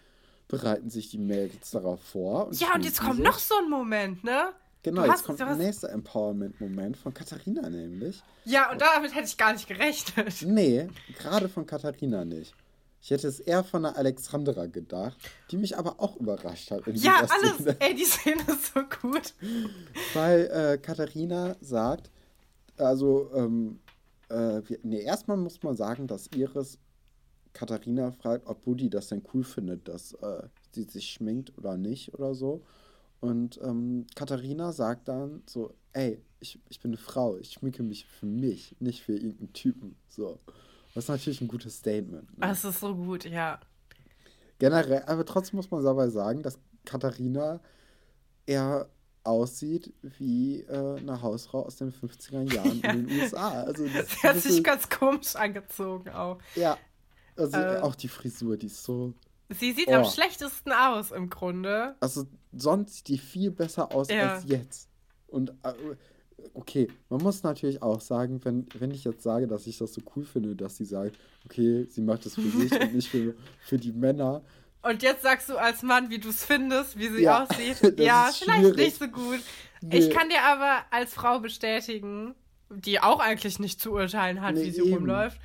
bereiten sich die Mädels darauf vor. Ja, und jetzt kommt noch so ein Moment, ne? Genau, Du jetzt hast- kommt der nächste Empowerment-Moment von Katharina nämlich. Ja, und damit hätte ich gar nicht gerechnet. Nee, gerade von Katharina nicht. Ich hätte es eher von der Alexandra gedacht, die mich aber auch überrascht hat. Ja, alles. Szene. Ey, die Szene ist so gut. Weil äh, Katharina sagt, also, ähm, äh, nee, erstmal muss man sagen, dass Iris Katharina fragt, ob Buddy das denn cool findet, dass äh, sie sich schminkt oder nicht oder so. Und ähm, Katharina sagt dann so, ey, ich, ich bin eine Frau, ich schminke mich für mich, nicht für irgendeinen Typen. So. Das ist natürlich ein gutes Statement. Ne? Das ist so gut, ja. Generell, aber trotzdem muss man dabei sagen, dass Katharina eher aussieht wie äh, eine Hausfrau aus den 50er Jahren in den [laughs] USA. Also das Sie hat sich ganz komisch angezogen auch. ja, also Äh. auch die Frisur, die ist so. Sie sieht Oh. am schlechtesten aus im Grunde. Also sonst sieht die viel besser aus Ja. als jetzt. Und äh, okay, man muss natürlich auch sagen, wenn, wenn ich jetzt sage, dass ich das so cool finde, dass sie sagt, okay, sie macht es für sich und nicht für, für die Männer. Und jetzt sagst du als Mann, wie du es findest, wie sie Ja, aussieht. [laughs] das ja, vielleicht schwierig. nicht so gut. Nee. Ich kann dir aber als Frau bestätigen, die auch eigentlich nicht zu urteilen hat, Nee, wie sie eben. rumläuft.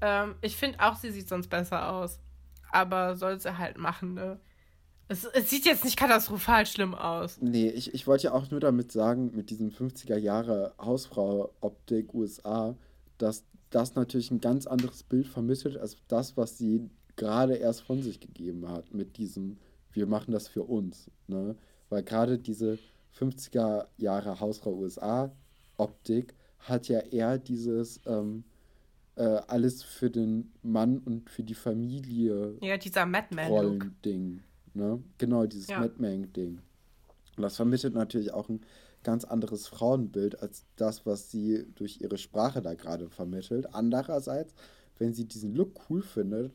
Ähm, ich finde auch, sie sieht sonst besser aus. Aber soll sie halt machen, ne? Es, es sieht jetzt nicht katastrophal schlimm aus. Nee, ich, ich wollte ja auch nur damit sagen, mit diesem 50er Jahre Hausfrau-Optik USA, dass das natürlich ein ganz anderes Bild vermittelt als das, was sie gerade erst von sich gegeben hat mit diesem, wir machen das für uns. Ne? Weil gerade diese 50er Jahre Hausfrau USA-Optik hat ja eher dieses ähm, äh, alles für den Mann und für die Familie Ja, dieser Madman-Look. Rollen-Ding. Ne? Genau, dieses ja. Mitmengen-Ding. Und das vermittelt natürlich auch ein ganz anderes Frauenbild als das, was sie durch ihre Sprache da gerade vermittelt. Andererseits, wenn sie diesen Look cool findet,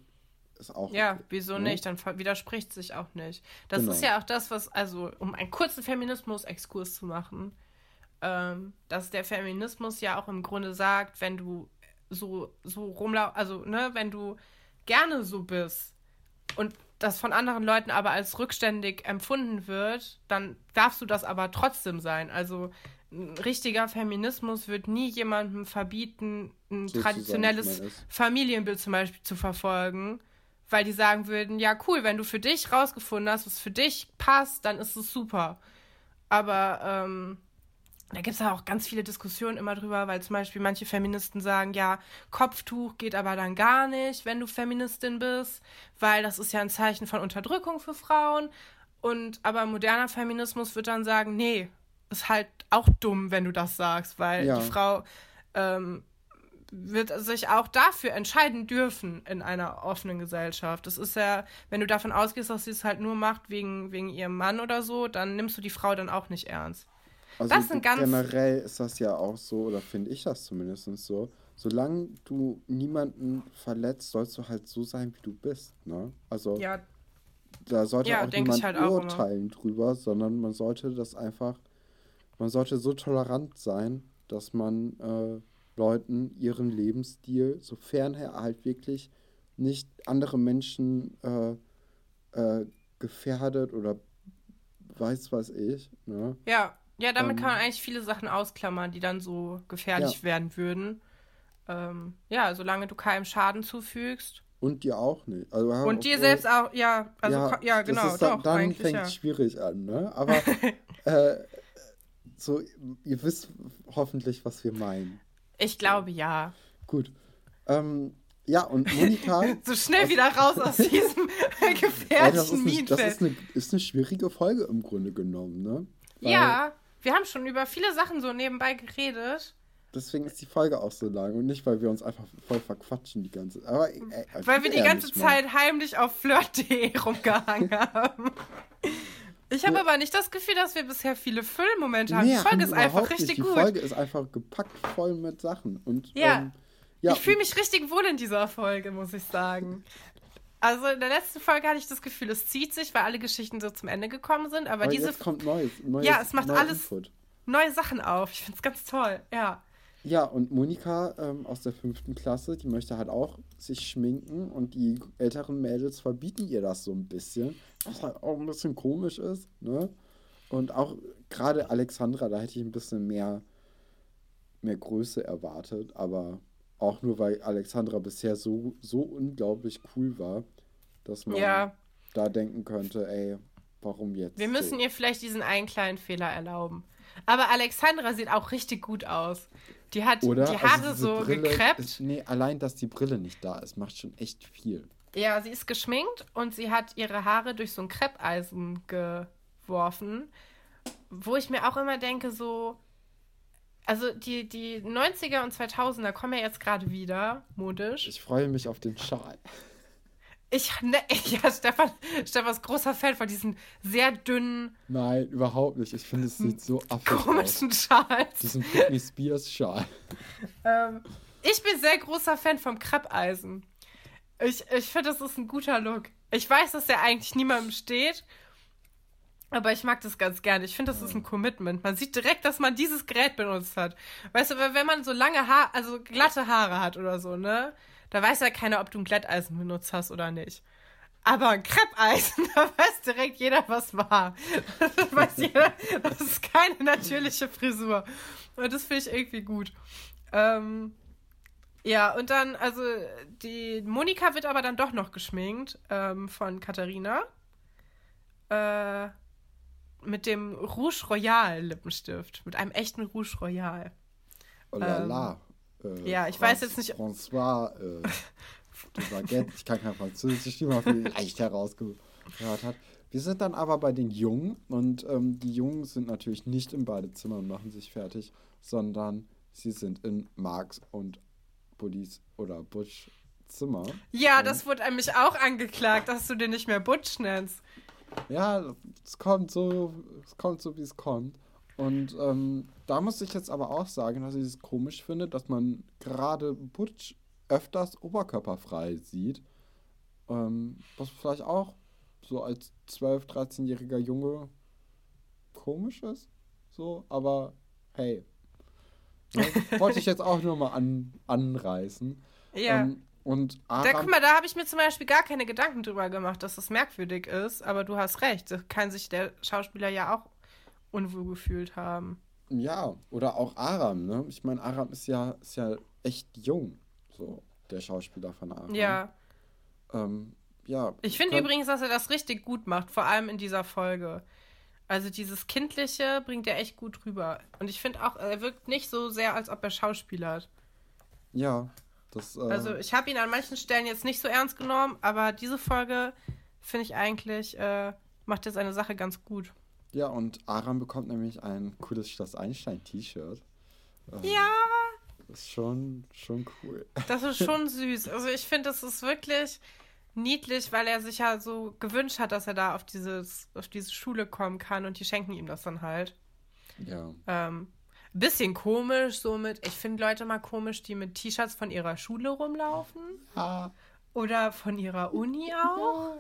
ist auch. Ja, okay, wieso ne? nicht? Dann widerspricht sich auch nicht. Das genau. ist ja auch das, was, also, um einen kurzen Feminismus-Exkurs zu machen, ähm, dass der Feminismus ja auch im Grunde sagt, wenn du so, so rumlaufst, also, ne, wenn du gerne so bist und das von anderen Leuten aber als rückständig empfunden wird, dann darfst du das aber trotzdem sein. Also ein richtiger Feminismus wird nie jemandem verbieten, ein so traditionelles Familienbild zum Beispiel zu verfolgen, weil die sagen würden, ja cool, wenn du für dich rausgefunden hast, was für dich passt, dann ist es super. Aber ähm, da gibt es ja auch ganz viele Diskussionen immer drüber, weil zum Beispiel manche Feministen sagen, ja, Kopftuch geht aber dann gar nicht, wenn du Feministin bist, weil das ist ja ein Zeichen von Unterdrückung für Frauen. Und aber moderner Feminismus wird dann sagen, nee, ist halt auch dumm, wenn du das sagst, weil ja. die Frau ähm, wird sich auch dafür entscheiden dürfen in einer offenen Gesellschaft. Das ist ja, wenn du davon ausgehst, dass sie es halt nur macht wegen, wegen ihrem Mann oder so, dann nimmst du die Frau dann auch nicht ernst. Also das sind ganz generell ist das ja auch so, oder finde ich das zumindest so, solange du niemanden verletzt, sollst du halt so sein, wie du bist. Ne? Also ja, da sollte ja, auch niemand halt urteilen auch drüber, sondern man sollte das einfach, man sollte so tolerant sein, dass man äh, Leuten ihren Lebensstil, sofern er halt wirklich nicht andere Menschen äh, äh, gefährdet oder weiß was ich. Ne? Ja, ja, damit ähm, kann man eigentlich viele Sachen ausklammern, die dann so gefährlich ja. werden würden. Ähm, ja, solange du keinem Schaden zufügst. Und dir auch nicht. Also, und dir selbst auch, ja, also ja, ja genau, ist, doch. Dann fängt es ja. schwierig an, ne? Aber [laughs] äh, so, ihr wisst hoffentlich, was wir meinen. Ich glaube ja. Gut. Ähm, ja, und Monika. [laughs] so schnell wieder raus aus [laughs] diesem gefährlichen Minenfeld. Das ist eine, ist eine schwierige Folge im Grunde genommen, ne? Weil ja, wir haben schon über viele Sachen so nebenbei geredet. Deswegen ist die Folge auch so lang und nicht, weil wir uns einfach voll verquatschen die ganze Zeit. Aber, äh, weil wir die ganze Zeit heimlich auf flirt.de [laughs] rumgehangen haben. Ich habe ja. aber nicht das Gefühl, dass wir bisher viele Füllmomente haben. Nee, die Folge ist einfach richtig nicht. gut. Die Folge ist einfach gepackt voll mit Sachen. Und, ja. Ähm, ja. Ich fühle mich richtig wohl in dieser Folge, muss ich sagen. Also in der letzten Folge hatte ich das Gefühl, es zieht sich, weil alle Geschichten so zum Ende gekommen sind. Aber, aber diese. Jetzt kommt Neues. neues ja, es macht alles Input. neue Sachen auf. Ich finde es ganz toll. Ja. Ja, und Monika ähm, aus der fünften Klasse, die möchte halt auch sich schminken und die älteren Mädels verbieten ihr das so ein bisschen, was halt auch ein bisschen komisch ist, ne? Und auch gerade Alexandra, da hätte ich ein bisschen mehr, mehr Größe erwartet, aber auch nur, weil Alexandra bisher so, so unglaublich cool war, dass man ja. da denken könnte, ey, warum jetzt? Wir müssen so? ihr vielleicht diesen einen kleinen Fehler erlauben. Aber Alexandra sieht auch richtig gut aus. Die hat Oder? die Haare also so gekreppt. nee, allein, dass die Brille nicht da ist, macht schon echt viel. Ja, sie ist geschminkt und sie hat ihre Haare durch so ein Kreppeisen geworfen. Wo ich mir auch immer denke, so, also die, die 90er und 2000er kommen ja jetzt gerade wieder, modisch. Ich freue mich auf den Schal. Ich, ne, [laughs] ja, Stefan, Stefan ist großer Fan von diesen sehr dünnen. Nein, überhaupt nicht. Ich finde, es sieht so [laughs] komischen aus. Schal. Diesen Britney Spears Schal. Ähm, ich bin sehr großer Fan vom Kreppeisen. Ich, ich finde, das ist ein guter Look. Ich weiß, dass der eigentlich niemandem steht. Aber ich mag das ganz gerne. Ich finde, das ist ein Commitment. Man sieht direkt, dass man dieses Gerät benutzt hat. Weißt du, wenn man so lange Haare, also glatte Haare hat oder so, ne? Da weiß ja keiner, ob du ein Glätteisen benutzt hast oder nicht. Aber ein Kreppeisen, [laughs] da weiß direkt jeder, was war. Da weiß jeder, das ist keine natürliche Frisur. Und das finde ich irgendwie gut. Ähm, ja, und dann, also, die Monika wird aber dann doch noch geschminkt ähm, von Katharina. Äh, mit dem Rouge Royal Lippenstift. Mit einem echten Rouge Royal. Oh la la. Ähm, äh, ja, ich Franz, weiß jetzt nicht. François äh, Baguette, ich kann kein Französisch, wie man vielleicht herausgehört hat. Wir sind dann aber bei den Jungen und ähm, die Jungen sind natürlich nicht im Badezimmer und machen sich fertig, sondern sie sind in Marx und Buddies oder Butch Zimmer. Ja, und das wurde nämlich auch angeklagt, dass du den nicht mehr Butch nennst. Ja, es kommt so, es kommt so, wie es kommt. Und ähm, da muss ich jetzt aber auch sagen, dass ich es komisch finde, dass man gerade Butch öfters oberkörperfrei sieht. Ähm, was vielleicht auch so als 12-, 13-jähriger Junge komisch ist. So, aber hey. Ne, [laughs] wollte ich jetzt auch nur mal an, anreißen. Ja. Ähm, und Da, Aram, guck mal, da habe ich mir zum Beispiel gar keine Gedanken drüber gemacht, dass das merkwürdig ist, aber du hast recht. Da kann sich der Schauspieler ja auch unwohl gefühlt haben. ja, oder auch Aram, ne? Ich meine, Aram ist ja, ist ja echt jung, so, der Schauspieler von Aram. Ja. Ähm, ja. Ich finde übrigens, dass er das richtig gut macht, vor allem in dieser Folge. Also dieses Kindliche bringt er echt gut rüber. Und ich finde auch, er wirkt nicht so sehr, als ob er schauspielert. Ja, das. Äh, Also ich habe ihn an manchen Stellen jetzt nicht so ernst genommen, aber diese Folge finde ich eigentlich, äh, macht er seine Sache ganz gut. Ja, und Aram bekommt nämlich ein cooles Schloss Einstein-T-Shirt. Ähm, Ja, Ist schon, schon cool. das ist schon [laughs] süß. Also ich finde, das ist wirklich niedlich, weil er sich ja so gewünscht hat, dass er da auf, dieses, auf diese Schule kommen kann und die schenken ihm das dann halt. Ja. Ähm, bisschen komisch, so mit, ich finde Leute mal komisch, die mit T-Shirts von ihrer Schule rumlaufen. Ah, Oder von ihrer Uni auch.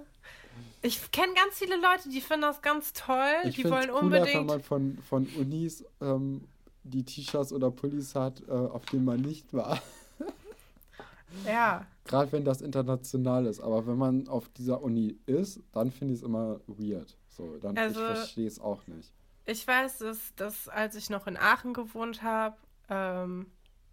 Ich kenne ganz viele Leute, die finden das ganz toll. ich die wollen cooler, wenn unbedingt. man von, von Unis ähm, die T-Shirts oder Pullis hat, äh, auf denen man nicht war. [laughs] Ja. Gerade wenn das international ist. Aber wenn man auf dieser Uni ist, dann finde ich es immer weird. So, dann Also- ich verstehe es auch nicht. Ich weiß, dass, dass als ich noch in Aachen gewohnt habe, ähm,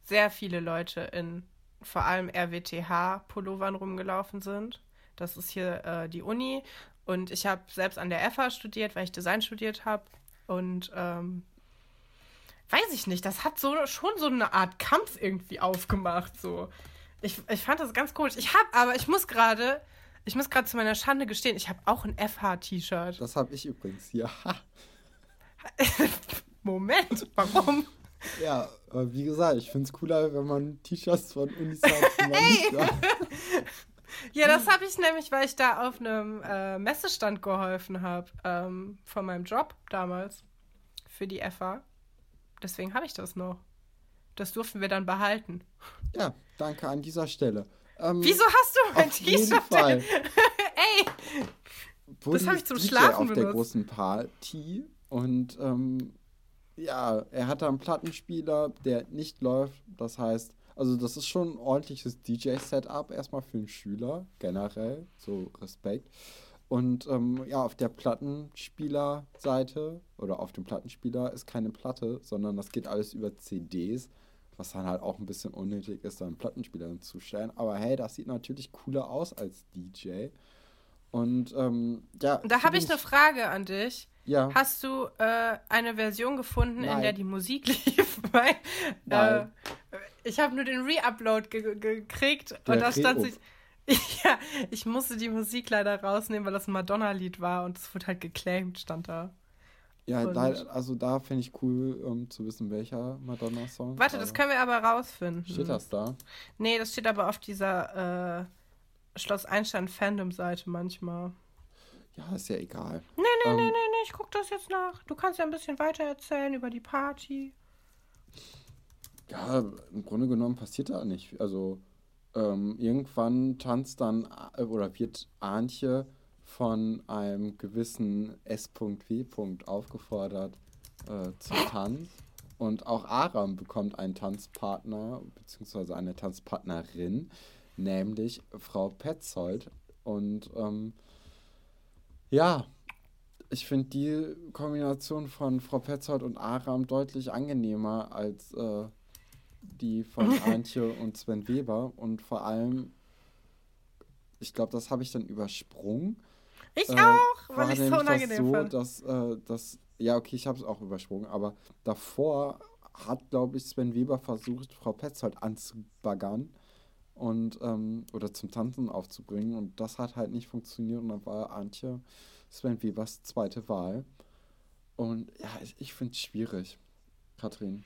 sehr viele Leute in vor allem RWTH-Pullovern rumgelaufen sind. Das ist hier äh, die Uni. Und ich habe selbst an der FH studiert, weil ich Design studiert habe. Und ähm, weiß ich nicht, das hat so schon so eine Art Kampf irgendwie aufgemacht. So. Ich, ich fand das ganz komisch. Ich habe, aber ich muss gerade, ich muss gerade zu meiner Schande gestehen, ich habe auch ein FH-T-Shirt. Das habe ich übrigens hier. [laughs] Moment, warum? [laughs] ja, wie gesagt, ich finde es cooler, wenn man T-Shirts von Unis hat, [laughs] Ja, das habe ich nämlich, weil ich da auf einem äh, Messestand geholfen habe, ähm, von meinem Job damals für die FA. Deswegen habe ich das noch. Das durften wir dann behalten. Ja, danke an dieser Stelle. Ähm, Wieso hast du mein T-Shirt? Fall. [laughs] Ey, Wurde Das hab ich zum DJ Schlafen auf der benutzt. großen Party und ähm, ja, er hatte einen Plattenspieler, der nicht läuft. Das heißt, also das ist schon ein ordentliches DJ-Setup erstmal für einen Schüler generell, so Respekt. Und ähm, ja, auf der Plattenspielerseite oder auf dem Plattenspieler ist keine Platte, sondern das geht alles über CDs, was dann halt auch ein bisschen unnötig ist, da einen Plattenspieler hinzustellen. Aber hey, das sieht natürlich cooler aus als DJ. Und ähm, ja. da habe ich eine Frage an dich. Ja. Hast du äh, eine Version gefunden, in Nein. der die Musik [laughs] lief? Weil, äh, Nein. Ich habe nur den Re-Upload ge gekriegt und da stand sich. [laughs] Ja, ich musste die Musik leider rausnehmen, weil das ein Madonna-Lied war und es wurde halt geclaimed, stand da. Ja, da, also da finde ich cool ähm, zu wissen, welcher Madonna-Song. Warte, das können wir aber rausfinden. Steht das da? Nee, das steht aber auf dieser äh, Schloss Einstein Fandom-Seite manchmal. Ja, ist ja egal. Nee, nee, Ähm, nee, nee, nee, ich guck das jetzt nach. Du kannst ja ein bisschen weiter erzählen über die Party. Ja, im Grunde genommen passiert da nicht. Also ähm, irgendwann tanzt dann äh, oder wird Antje von einem gewissen S.W. aufgefordert äh, zum Tanz. Und auch Aram bekommt einen Tanzpartner, beziehungsweise eine Tanzpartnerin, nämlich Frau Petzold. Und ähm, ja, ich finde die Kombination von Frau Petzold und Aram deutlich angenehmer als äh, die von [laughs] Antje und Sven Weber. Und vor allem, ich glaube, das habe ich dann übersprungen. Ich Äh, auch, weil ich so nämlich unangenehm das so, fand. dass, äh, dass, ja, okay, ich habe es auch übersprungen, aber davor hat, glaube ich, Sven Weber versucht, Frau Petzold anzubaggern und, ähm, oder zum Tanzen aufzubringen und das hat halt nicht funktioniert und dann war Antje Sven Webers zweite Wahl. Und ja, ich, ich finde es schwierig, Katrin.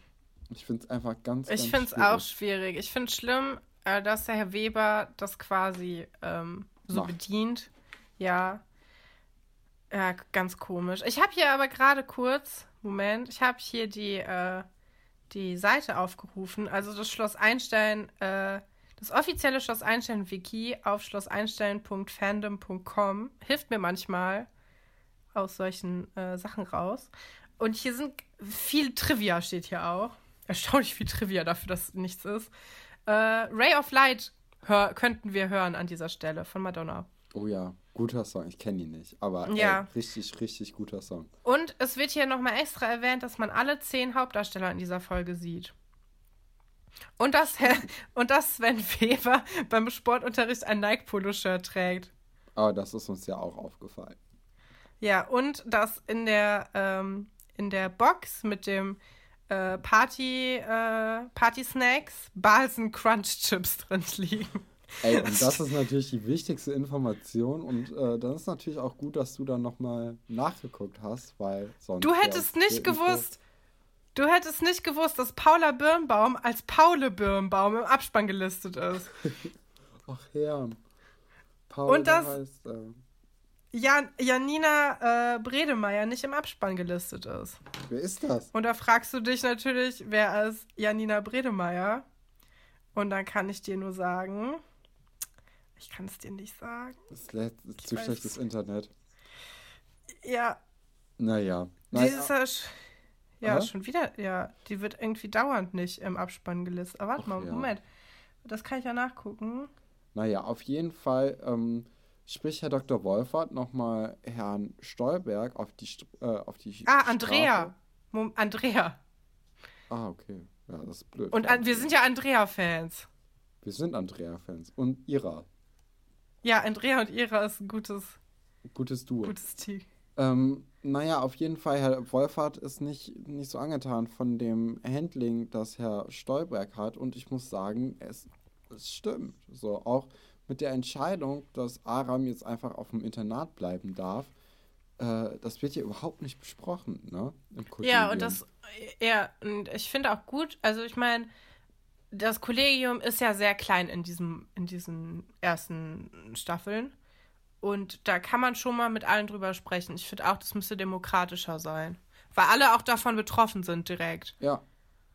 Ich finde es einfach ganz, Ich ganz finde es auch schwierig. Ich finde es schlimm, äh, dass der Herr Weber das quasi ähm, so Macht. bedient. Ja. Ja, ganz komisch. Ich habe hier aber gerade kurz, Moment, ich habe hier die, äh, die Seite aufgerufen. Also das Schloss Einstein, äh, das offizielle Schloss Einstein-Wiki auf schlosseinstein.fandom.com hilft mir manchmal aus solchen äh, Sachen raus. Und hier sind viel Trivia, steht hier auch. Erstaunlich viel Trivia dafür, dass nichts ist. Äh, Ray of Light könnten wir hören an dieser Stelle von Madonna. Oh ja, guter Song. Ich kenne ihn nicht, aber Ja. ey, richtig, richtig guter Song. Und es wird hier nochmal extra erwähnt, dass man alle zehn Hauptdarsteller in dieser Folge sieht. Und dass, [laughs] und dass Sven Weber beim Sportunterricht ein Nike-Polo-Shirt trägt. Aber das ist uns ja auch aufgefallen. Ja, und dass in der, ähm, in der Box mit dem äh, Party, äh, Party-Snacks Balsen Crunch Chips [laughs] drin liegen. Ey, und das ist natürlich die wichtigste Information und äh, dann ist natürlich auch gut, dass du dann nochmal nachgeguckt hast, weil sonst. Du hättest nicht gewusst, du hättest nicht gewusst, dass Paula Birnbaum als Paule Birnbaum im Abspann gelistet ist. [laughs] Ach ja. Paul, Und das- heißt, äh, Jan Janina äh, Bredemeier nicht im Abspann gelistet ist. wer ist das? Und da fragst du dich natürlich, wer ist Janina Bredemeier? Und dann kann ich dir nur sagen, ich kann es dir nicht sagen. Das lädt ist zu schlechtes Internet. Ja, Naja. die Naja. ist ja, sch- ja Aha. schon wieder, ja, die wird irgendwie dauernd nicht im Abspann gelistet. Aber warte Ach mal, ja. Moment. Das kann ich ja nachgucken. Naja, auf jeden Fall ähm, spricht Herr Dr. Wolfert nochmal Herrn Stolberg auf die, St- äh, auf die Ah, Strafe. Andrea. Mom Andrea. Ah, okay. Ja, das ist blöd. Und an, wir sind ja Andrea-Fans. Wir sind Andrea-Fans. Und Ira. Ja, Andrea und Ira ist ein gutes, Gutes Duo. gutes Team. Ähm, naja, auf jeden Fall, Herr Wolfert ist nicht, nicht so angetan von dem Handling, das Herr Stolberg hat. Und ich muss sagen, es, es stimmt. So, auch mit der Entscheidung, dass Aram jetzt einfach auf dem Internat bleiben darf, äh, das wird hier überhaupt nicht besprochen, ne? Im Ja, und das, ja, und ich finde auch gut, also ich meine, das Kollegium ist ja sehr klein in diesem, in diesen ersten Staffeln. Und da kann man schon mal mit allen drüber sprechen. Ich finde auch, das müsste demokratischer sein. Weil alle auch davon betroffen sind direkt. Ja.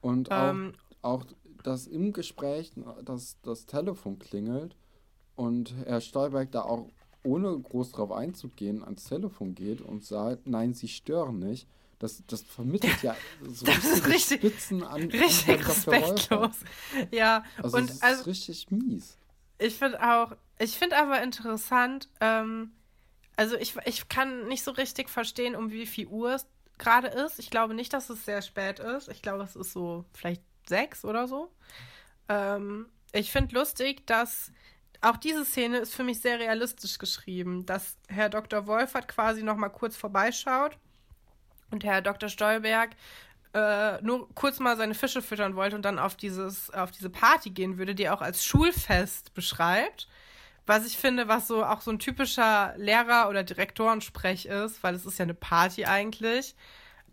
Und auch, Ähm, auch, dass im Gespräch das, das Telefon klingelt und Herr Stolberg da auch ohne groß drauf einzugehen ans Telefon geht und sagt, nein, Sie stören nicht. Das, das vermittelt ja [laughs] so Das ist richtig- Spitzen an, richtig respektlos. Ja, Also und das ist also richtig mies. ich finde auch, ich finde aber interessant, ähm, also ich, ich kann nicht so richtig verstehen, um wie viel Uhr es gerade ist. Ich glaube nicht, dass es sehr spät ist. Ich glaube, es ist so vielleicht sechs oder so. Ähm, ich finde lustig, dass auch diese Szene ist für mich sehr realistisch geschrieben, dass Herr Dr. Wolfert quasi noch mal kurz vorbeischaut und Herr Dr. Stolberg äh, nur kurz mal seine Fische füttern wollte und dann auf, dieses, auf diese Party gehen würde, die er auch als Schulfest beschreibt. Was ich finde, was so auch so ein typischer Lehrer- oder Direktorensprech ist, weil es ist ja eine Party eigentlich.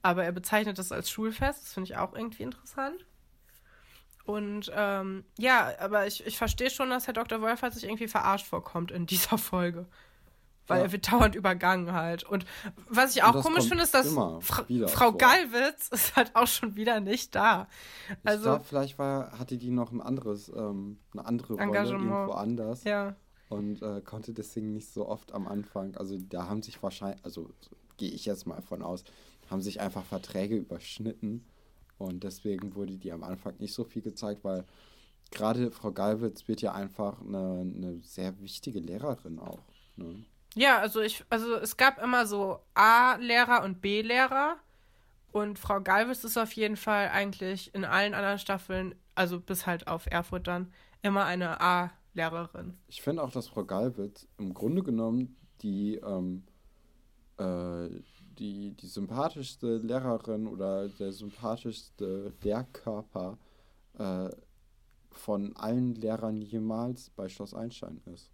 Aber er bezeichnet das als Schulfest. Das finde ich auch irgendwie interessant. Und ähm, ja, aber ich, ich verstehe schon, dass Herr Dr. Wolfert sich irgendwie verarscht vorkommt in [laughs] dieser Folge. Weil Ja. er wird dauernd übergangen halt. Und was ich auch komisch finde, ist, dass Fra Frau vor. Gallwitz [laughs] ist halt auch schon wieder nicht da. ich Also, glaube, vielleicht war, hatte die noch ein anderes, ähm, eine andere Rolle Engagement. irgendwo anders. ja. und äh, konnte deswegen nicht so oft am Anfang, also da haben sich wahrscheinlich, also so gehe ich jetzt mal von aus, haben sich einfach Verträge überschnitten und deswegen wurde die am Anfang nicht so viel gezeigt, weil gerade Frau Galwitz wird ja einfach eine, eine sehr wichtige Lehrerin auch. Ne? Ja, also ich, also es gab immer so A-Lehrer und B-Lehrer. Und Frau Galvis ist auf jeden Fall eigentlich in allen anderen Staffeln, also bis halt auf Erfurt dann, immer eine A-Lehrerin. Ich finde auch, dass Frau Galwitz im Grunde genommen die, ähm, äh, die, die sympathischste Lehrerin oder der sympathischste Lehrkörper äh, von allen Lehrern jemals bei Schloss Einstein ist.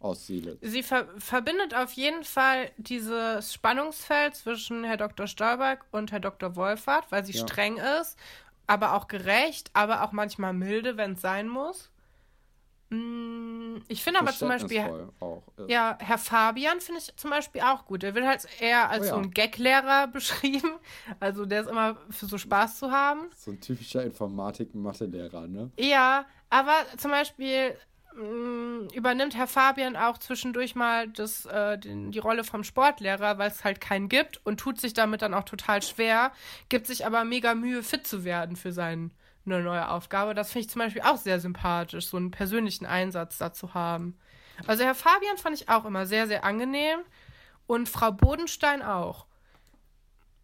Aus Seele. Sie ver verbindet auf jeden Fall dieses Spannungsfeld zwischen Herr Dr. Stolberg und Herr Dr. Wolfert, weil sie Ja. streng ist, aber auch gerecht, aber auch manchmal milde, wenn es sein muss. Mm, Ich finde aber zum Beispiel, auch ist. ja, Herr Fabian finde ich zum Beispiel auch gut. Der wird halt eher als Oh ja. so ein Gaglehrer [laughs] beschrieben. Also der ist immer für so Spaß zu haben. So ein typischer Informatik-Mathelehrer, ne? Ja, aber zum Beispiel mh, übernimmt Herr Fabian auch zwischendurch mal das, äh, den, die Rolle vom Sportlehrer, weil es halt keinen gibt und tut sich damit dann auch total schwer, gibt sich aber mega Mühe, fit zu werden für seine neue Aufgabe. Das finde ich zum Beispiel auch sehr sympathisch, so einen persönlichen Einsatz dazu haben. Also Herr Fabian fand ich auch immer sehr, sehr angenehm und Frau Bodenstein auch.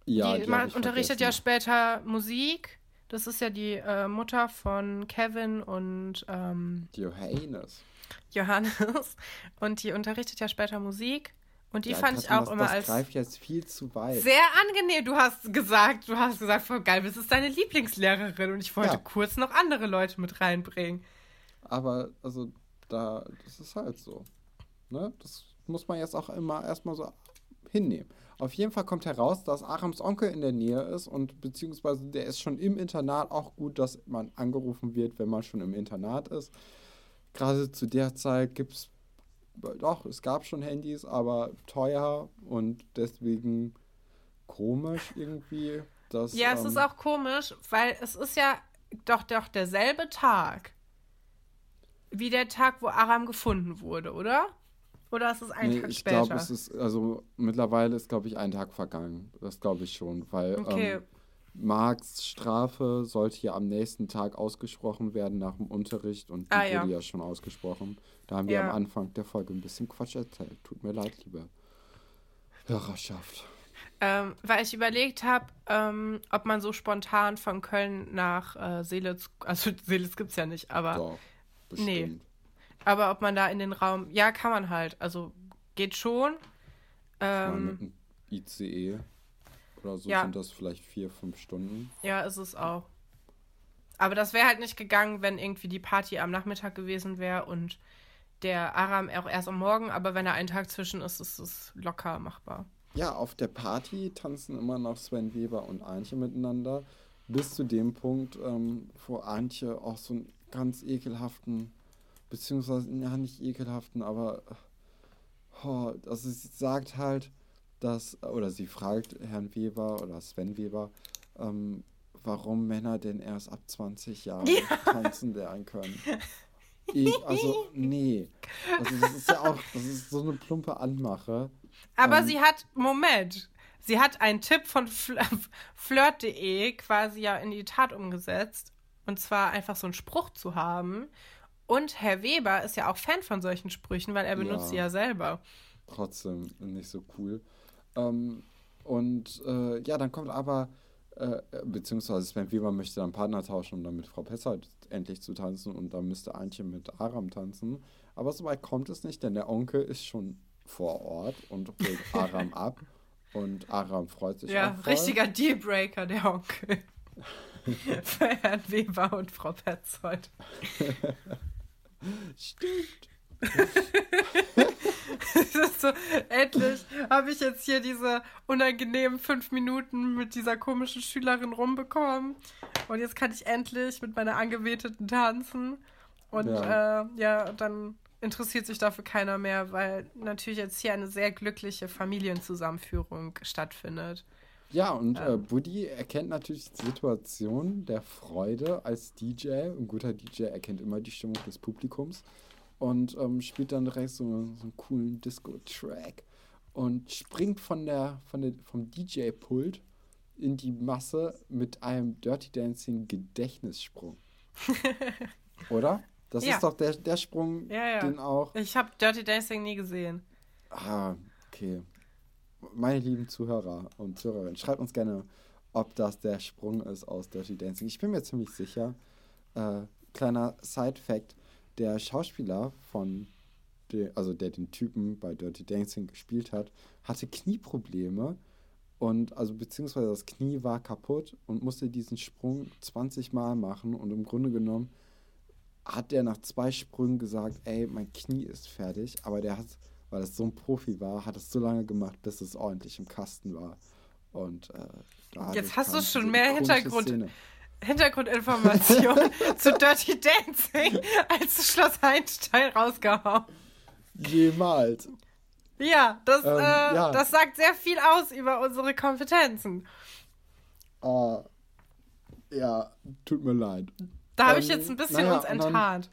Ja, die die man unterrichtet ja vergessen. später Musik. Das ist ja die äh, Mutter von Kevin und ähm, Johannes. Johannes. [laughs] Und die unterrichtet ja später Musik. Und die Ja, fand ich auch das, immer das als greift jetzt viel zu weit. sehr angenehm. Du hast gesagt, du hast gesagt, voll geil, das ist deine Lieblingslehrerin. Und ich wollte Ja. kurz noch andere Leute mit reinbringen. Aber, also, da, das ist halt so. Ne? Das muss man jetzt auch immer erstmal so hinnehmen. Auf jeden Fall kommt heraus, dass Arams Onkel in der Nähe ist und beziehungsweise der ist schon im Internat auch gut, dass man angerufen wird, wenn man schon im Internat ist. Gerade zu der Zeit gibt es, doch, es gab schon Handys, aber teuer und deswegen komisch irgendwie. Dass, Ja, es ähm, ist auch komisch, weil es ist ja doch, doch derselbe Tag wie der Tag, wo Aram gefunden wurde, oder? Oder ist es ein Nee, Tag ich später? glaube, es ist, also mittlerweile ist, glaube ich, ein Tag vergangen. Das glaube ich schon, weil Okay. ähm, Marks Strafe sollte ja am nächsten Tag ausgesprochen werden nach dem Unterricht und die Ah, wurde ja. ja schon ausgesprochen. Da haben wir Ja. am Anfang der Folge ein bisschen Quatsch erzählt. Tut mir leid, liebe Hörerschaft. Ähm, weil ich überlegt habe, ähm, ob man so spontan von Köln nach äh, Seelitz, also [laughs] Seelitz gibt es ja nicht, aber, Doch, nee. aber ob man da in den Raum, ja, kann man halt, also geht schon. Ähm, mit einem ICE oder so ja. sind das vielleicht vier, fünf Stunden. ja, ist es auch. Aber das wäre halt nicht gegangen, wenn irgendwie die Party am Nachmittag gewesen wäre und der Aram auch erst am Morgen, aber wenn er einen Tag zwischen ist, ist es locker machbar. Ja, auf der Party tanzen immer noch Sven Weber und Antje miteinander. Bis zu dem Punkt, ähm, wo Antje auch so einen ganz ekelhaften, beziehungsweise, ja, nicht ekelhaften, aber, oh, also sie sagt halt, dass, oder sie fragt Herrn Weber oder Sven Weber, ähm, warum Männer denn erst ab 20 Jahren [laughs] tanzen lernen können. [laughs] Ich, also, nee. Also, das ist ja auch, das ist so eine plumpe Anmache. Aber Ähm. sie hat, Moment, sie hat einen Tipp von Fl [laughs] flirt.de quasi ja in die Tat umgesetzt. Und zwar einfach so einen Spruch zu haben. Und Herr Weber ist ja auch Fan von solchen Sprüchen, weil er benutzt Ja. sie ja selber. trotzdem nicht so cool. Ähm, und äh, ja, dann kommt aber, äh, beziehungsweise Sven Weber möchte dann Partner tauschen, um dann mit Frau Pessert endlich zu tanzen und dann müsste Antje mit Aram tanzen. Aber so weit kommt es nicht, denn der Onkel ist schon vor Ort und holt [laughs] Aram ab. Und Aram freut sich Ja, richtiger Dealbreaker, der Onkel. [laughs] Für Herrn Weber und Frau Petzold. [laughs] Stimmt. [laughs] So, endlich habe ich jetzt hier diese unangenehmen fünf Minuten mit dieser komischen Schülerin rumbekommen. Und jetzt kann ich endlich mit meiner Angeweteten tanzen. Und Ja. äh, ja, dann interessiert sich dafür keiner mehr, weil natürlich jetzt hier eine sehr glückliche Familienzusammenführung stattfindet. Ja, und äh, Buddy erkennt natürlich die Situation der Freude als DJ. Ein guter DJ erkennt immer die Stimmung des Publikums und ähm, spielt dann direkt so, so einen coolen Disco-Track und springt von der, von der, vom DJ-Pult in die Masse mit einem Dirty Dancing Gedächtnissprung. [laughs] Oder? Das Ja. ist doch der, der Sprung, Ja, ja. den auch. Ich habe Dirty Dancing nie gesehen. Ah, okay. Meine lieben Zuhörer und Zuhörerinnen, schreibt uns gerne, ob das der Sprung ist aus Dirty Dancing. Ich bin mir ziemlich sicher. Äh, kleiner Side-Fact: Der Schauspieler von, der, also der den Typen bei Dirty Dancing gespielt hat, hatte Knieprobleme und also beziehungsweise das Knie war kaputt und musste diesen Sprung 20 Mal machen und im Grunde genommen hat er nach zwei Sprüngen gesagt, ey, mein Knie ist fertig, aber der hat, weil es so ein Profi war, hat es so lange gemacht, bis es ordentlich im Kasten war. Und äh, Jetzt hast du schon mehr Hintergrund- Szene. Hintergrundinformation [laughs] zu Dirty Dancing als Schloss Einstein rausgehauen. Jemals. Ja, das, Ähm, äh, ja. das sagt sehr viel aus über unsere Kompetenzen. Ah, ja, tut mir leid. Da habe Ähm, ich jetzt ein bisschen naja, uns und dann- enttarnt.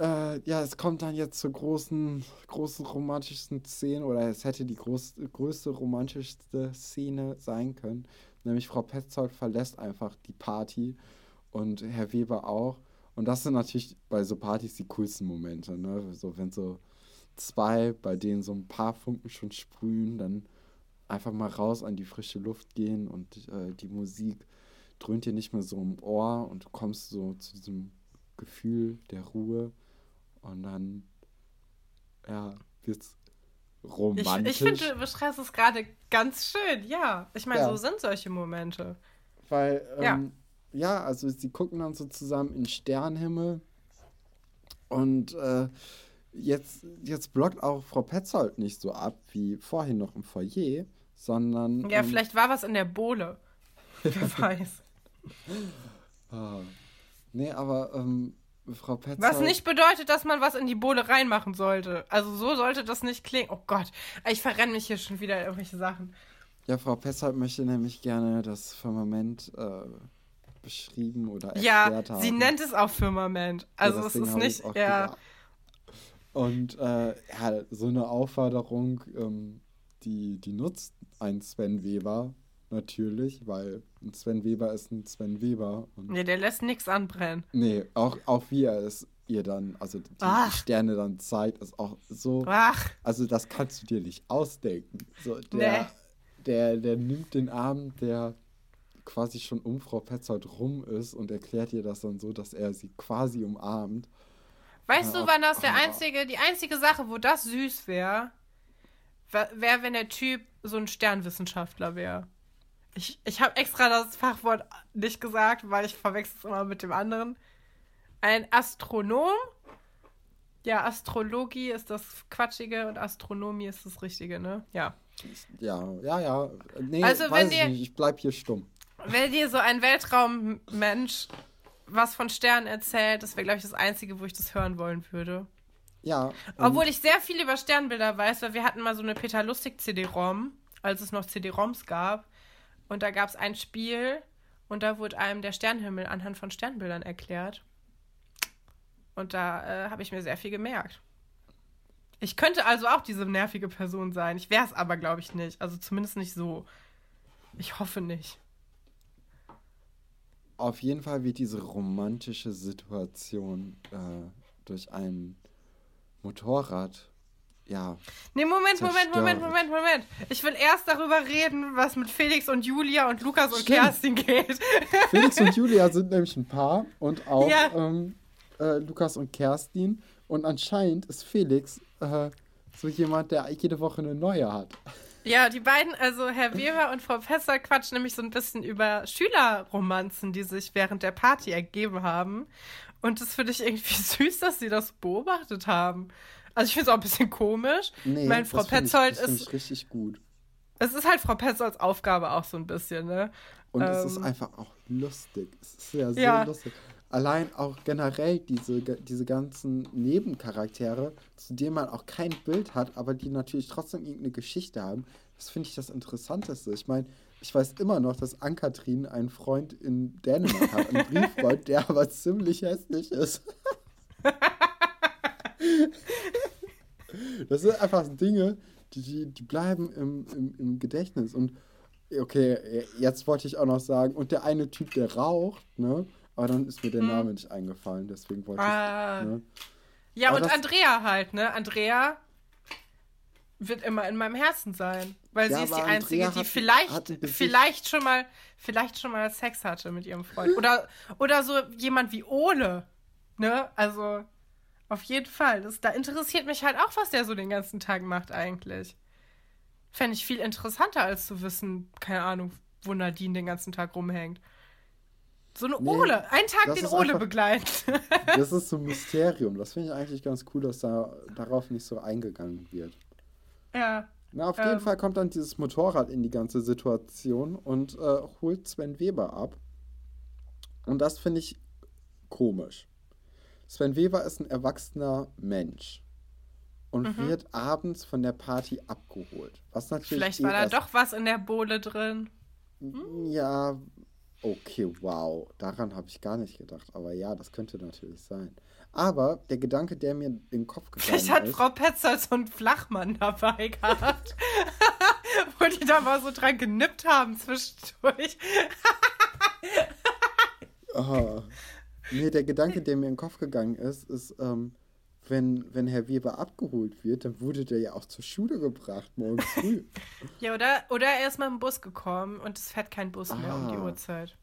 Äh, ja, es kommt dann jetzt zur großen, großen romantischsten Szene, oder es hätte die groß, größte romantischste Szene sein können. Nämlich Frau Petzold verlässt einfach die Party und Herr Weber auch. Und das sind natürlich bei so Partys die coolsten Momente, ne? So, wenn so zwei, bei denen so ein paar Funken schon sprühen, dann einfach mal raus an die frische Luft gehen und äh, die Musik dröhnt dir nicht mehr so im Ohr und du kommst so zu diesem Gefühl der Ruhe und dann, ja, wird's romantisch. ich finde, du beschreibst es gerade ganz schön, ja. Ich meine, Ja. so sind solche Momente. Weil, Ja. ähm, ja. also sie gucken dann so zusammen in Sternenhimmel und äh, jetzt, jetzt blockt auch Frau Petzold nicht so ab wie vorhin noch im Foyer, sondern. Ja, ähm, vielleicht war was in der Bohle. [laughs] Wer [laughs] weiß. Ah. Nee, aber ähm, Frau Petzold. Was nicht bedeutet, dass man was in die Bohle reinmachen sollte. Also so sollte das nicht klingen. Oh Gott, ich verrenne mich hier schon wieder in irgendwelche Sachen. Ja, Frau Petzold möchte nämlich gerne das Firmament äh, beschrieben oder Ja, erklärt haben. sie nennt es auch Firmament. Also Ja, es ist nicht, ja. gedacht. Und äh, ja, so eine Aufforderung, ähm, die, die nutzt ein Sven Weber natürlich, weil ein Sven Weber ist ein Sven Weber. Und Nee, der lässt nichts anbrennen. nee, auch, auch wie er es ihr dann, also die, Ach. Sterne dann zeigt, ist auch so. Ach, Also das kannst du dir nicht ausdenken. So, der, Nee. der, der nimmt den Arm, der quasi schon um Frau Petzold rum ist und erklärt ihr das dann so, dass er sie quasi umarmt. weißt Ja, du, wann das der ah. einzige, die einzige Sache, wo das süß wäre, wäre, wenn der Typ so ein Sternwissenschaftler wäre. Ich, ich habe extra das Fachwort nicht gesagt, weil ich verwechsel es immer mit dem anderen. Ein Astronom. Ja, Astrologie ist das Quatschige und Astronomie ist das Richtige, ne? Ja. Ja, ja, ja. Nee, Also, weiß dir- nicht. Ich bleib hier stumm. Wenn dir so ein Weltraummensch was von Sternen erzählt, das wäre, glaube ich, das Einzige, wo ich das hören wollen würde. Ja. Obwohl ich sehr viel über Sternbilder weiß, weil wir hatten mal so eine Peter Lustig CD-ROM, als es noch CD-ROMs gab. Und da gab es ein Spiel und da wurde einem der Sternenhimmel anhand von Sternbildern erklärt. Und da äh, habe ich mir sehr viel gemerkt. Ich könnte also auch diese nervige Person sein. Ich wäre es aber, glaube ich, nicht. Also zumindest nicht so. Ich hoffe nicht. Auf jeden Fall wird diese romantische Situation äh, durch ein Motorrad, ja, Nee, Moment, Moment, Moment. Moment, Moment. Ich will erst darüber reden, was mit Felix und Julia und Lukas und. Kerstin geht. [laughs] Felix und Julia sind nämlich ein Paar und auch Ja. ähm, äh, Lukas und Kerstin. Und anscheinend ist Felix äh, so jemand, der jede Woche eine neue hat. Ja, die beiden, also Herr Weber und Frau Fester quatschen nämlich so ein bisschen über Schülerromanzen, die sich während der Party ergeben haben. Und das finde ich irgendwie [laughs] süß, dass sie das beobachtet haben. Also ich finde es auch ein bisschen komisch. Nee, ich meine, Frau Petzold ich, das ist, ich richtig gut. es ist halt Frau Petzolds Aufgabe auch so ein bisschen, ne? Und es ist Ähm, einfach auch lustig. Es ist ja so Ja. lustig. Allein auch generell diese, diese ganzen Nebencharaktere, zu denen man auch kein Bild hat, aber die natürlich trotzdem irgendeine Geschichte haben. Das finde ich das Interessanteste. Ich meine, ich weiß immer noch, dass Ann-Kathrin einen Freund in Dänemark hat, einen [laughs] Brieffreund, der aber ziemlich hässlich ist. [laughs] Das sind einfach Dinge, die, die, die bleiben im, im, im Gedächtnis. Und okay, jetzt wollte ich auch noch sagen, und der eine Typ, der raucht, ne? Aber dann ist mir der Hm. Name nicht eingefallen, deswegen wollte Ah. ich. Ne? Ja, Aber und Andrea halt, ne? Andrea wird immer in meinem Herzen sein. Weil Ja, sie ist die Einzige, Andrea die hat- vielleicht, hat vielleicht schon mal, vielleicht schon mal Sex hatte mit ihrem Freund. [laughs] Oder, oder so jemand wie Ole. Ne? Also, auf jeden Fall. Das, da interessiert mich halt auch, was der so den ganzen Tag macht eigentlich. Fände ich viel interessanter, als zu wissen, keine Ahnung, wo Nadine den ganzen Tag rumhängt. So eine Nee, Ole. Einen Tag den Ole einfach- begleitet. [laughs] Das ist so ein Mysterium. Das finde ich eigentlich ganz cool, dass da darauf nicht so eingegangen wird. ja. Na, auf Ähm. jeden Fall kommt dann dieses Motorrad in die ganze Situation und äh, holt Sven Weber ab. Und das finde ich komisch. Sven Weber ist ein erwachsener Mensch und Mhm. wird abends von der Party abgeholt. Was natürlich Vielleicht eh war da doch was in der Bohle drin. Ja, okay, wow. Daran habe ich gar nicht gedacht. Aber ja, das könnte natürlich sein. Aber der Gedanke, der mir in den Kopf gegangen Vielleicht hat ist. Frau Petzold so einen Flachmann dabei gehabt. [laughs] Wo die da mal so dran genippt haben zwischendurch. [laughs] Ah. Nee, der Gedanke, der mir in den Kopf gegangen ist, ist, ähm, wenn, wenn Herr Weber abgeholt wird, dann wurde der ja auch zur Schule gebracht, morgens früh. [laughs] Ja, oder, oder er ist mal im Bus gekommen und es fährt kein Bus mehr um die Ah. Uhrzeit.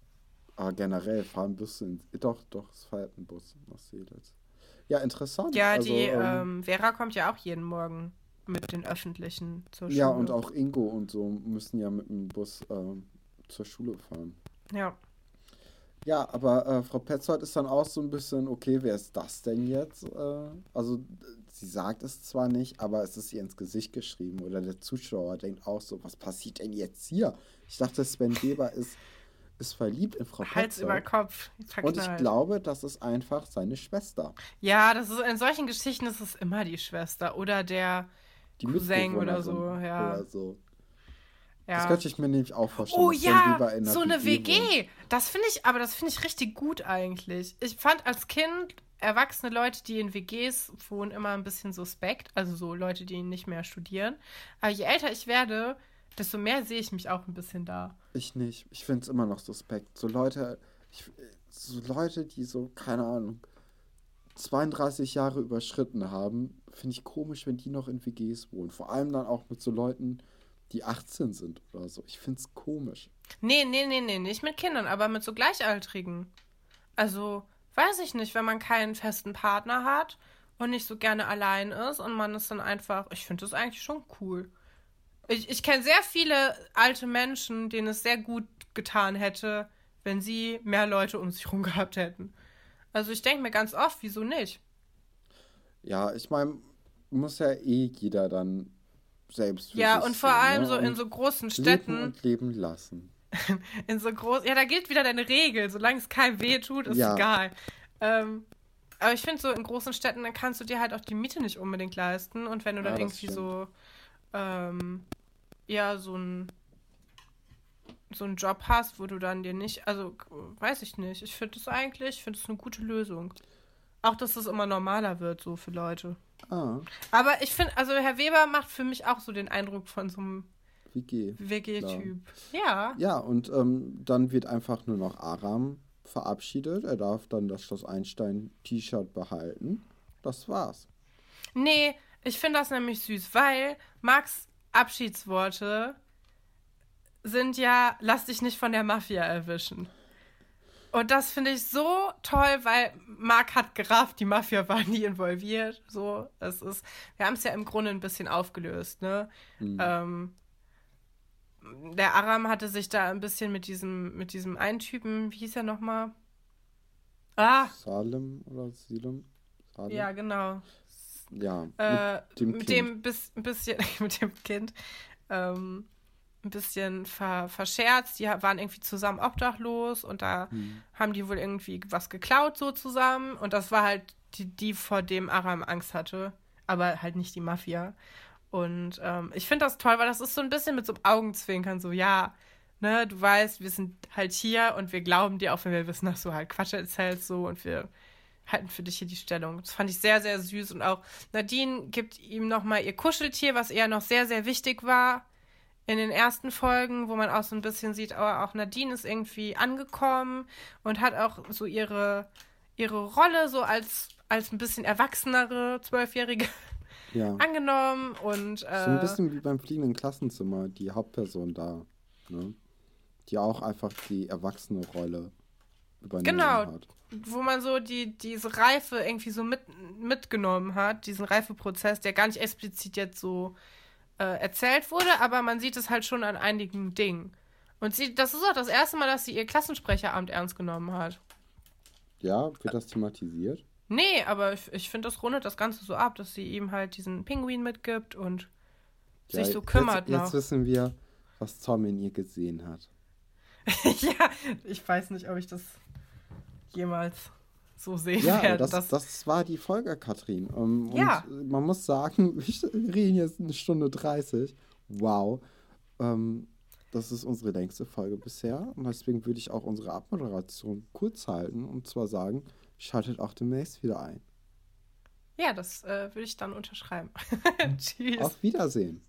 Aber generell fahren Busse in. Doch, doch, es fährt ein Bus nach Seelitz. Ja, interessant. Ja, Also, die ähm, ähm, Vera kommt ja auch jeden Morgen mit den Öffentlichen zur Schule. ja, und auch Ingo und so müssen ja mit dem Bus ähm, zur Schule fahren. Ja. Ja, aber äh, Frau Petzold ist dann auch so ein bisschen, okay, wer ist das denn jetzt? Äh, also, sie sagt es zwar nicht, aber es ist ihr ins Gesicht geschrieben. Oder der Zuschauer denkt auch so, was passiert denn jetzt hier? Ich dachte, Sven Weber ist, ist verliebt in Frau Hals über Petzold. Kopf. Und ich verknallt. glaube, das ist einfach seine Schwester. Ja, das ist in solchen Geschichten ist es immer die Schwester oder der Die Cousin oder so, ja. Oder so. Ja. Das könnte ich mir nämlich auch vorstellen. Oh ja, so eine wohnt. WG. Das finde ich, aber das finde ich richtig gut eigentlich. Ich fand als Kind erwachsene Leute, die in WGs wohnen, immer ein bisschen suspekt. Also so Leute, die nicht mehr studieren. Aber je älter ich werde, desto mehr sehe ich mich auch ein bisschen da. Ich nicht. Ich finde es immer noch suspekt. So Leute, ich, so Leute, die so, keine Ahnung, 32 Jahre überschritten haben, finde ich komisch, wenn die noch in WGs wohnen. Vor allem dann auch mit so Leuten, die 18 sind oder so. Ich finde es komisch. Nee, nee, nee, nee, nicht mit Kindern, aber mit so Gleichaltrigen. Also, weiß ich nicht, wenn man keinen festen Partner hat und nicht so gerne allein ist und man ist dann einfach, ich finde das eigentlich schon cool. Ich, ich kenne sehr viele alte Menschen, denen es sehr gut getan hätte, wenn sie mehr Leute um sich herum [laughs] gehabt hätten. Also ich denke mir ganz oft, wieso nicht? Ja, ich meine, muss ja eh jeder dann selbst Ja, und vor allem ne? so in so großen Leben Städten, und leben lassen. [laughs] in so groß, ja, da gilt wieder deine Regel, solange es keinem weh tut, ist Ja. egal. Ähm, aber ich finde so in großen Städten, dann kannst du dir halt auch die Miete nicht unbedingt leisten und wenn du Ja, dann irgendwie so, ähm, ja, so ein so einen Job hast, wo du dann dir nicht, also weiß ich nicht. Ich finde das eigentlich, ich finde es eine gute Lösung. Auch, dass es immer normaler wird, so für Leute. Ah, Aber ich finde, also Herr Weber macht für mich auch so den Eindruck von so einem WG. WG-Typ. Ja. Ja, und ähm, dann wird einfach nur noch Aram verabschiedet. Er darf dann das Schloss Einstein-T-Shirt behalten. Das war's. Nee, ich finde das nämlich süß, weil Max Abschiedsworte sind ja, lass dich nicht von der Mafia erwischen. Und das finde ich so toll, weil Marc hat gerafft, die Mafia war nie involviert. So, es ist, wir haben es ja im Grunde ein bisschen aufgelöst, ne? Mhm. Ähm, der Aram hatte sich da ein bisschen mit diesem, mit diesem einen Typen, wie hieß er nochmal? Ah, Salem oder Silem? Salem? ja, genau. Ja, Äh, mit dem mit Kind. dem bis, bisschen, [laughs] mit dem Kind, ähm, ein bisschen ver, verscherzt. Die waren irgendwie zusammen obdachlos und da Hm. haben die wohl irgendwie was geklaut so zusammen. Und das war halt die, die vor dem Aram Angst hatte, aber halt nicht die Mafia. Und ähm, ich finde das toll, weil das ist so ein bisschen mit so einem Augenzwinkern, so, ja, ne, du weißt, wir sind halt hier und wir glauben dir, auch wenn wir wissen, dass du halt Quatsch erzählst, so, und wir halten für dich hier die Stellung. Das fand ich sehr, sehr süß. Und auch Nadine gibt ihm nochmal ihr Kuscheltier, was eher noch sehr, sehr wichtig war in den ersten Folgen, wo man auch so ein bisschen sieht, aber auch Nadine ist irgendwie angekommen und hat auch so ihre, ihre Rolle so als, als ein bisschen erwachsenere Zwölfjährige ja. [laughs] angenommen und äh, So ein bisschen wie beim fliegenden Klassenzimmer, die Hauptperson da, ne? Die auch einfach die erwachsene Rolle übernommen Genau. hat. wo man so die, diese Reife irgendwie so mit, mitgenommen hat, diesen Reifeprozess, der gar nicht explizit jetzt so äh, erzählt wurde, aber man sieht es halt schon an einigen Dingen. Und sie, das ist auch das erste Mal, dass sie ihr Klassensprecheramt ernst genommen hat. Ja, wird das thematisiert? Nee, aber ich, ich finde, das rundet das Ganze so ab, dass sie ihm halt diesen Pinguin mitgibt und Ja, sich so kümmert jetzt, noch. Jetzt wissen wir, was Tom in ihr gesehen hat. [laughs] ja, ich weiß nicht, ob ich das jemals so sehen Ja, werden. das, Das, das war die Folge, Katrin. Ähm, Ja. Und man muss sagen, [laughs] wir reden jetzt eine Stunde 30. Wow. Ähm, das ist unsere längste Folge bisher. Und deswegen würde ich auch unsere Abmoderation kurz halten und zwar sagen, schaltet auch demnächst wieder ein. ja, das äh, würde ich dann unterschreiben. [laughs] Tschüss. Auf Wiedersehen.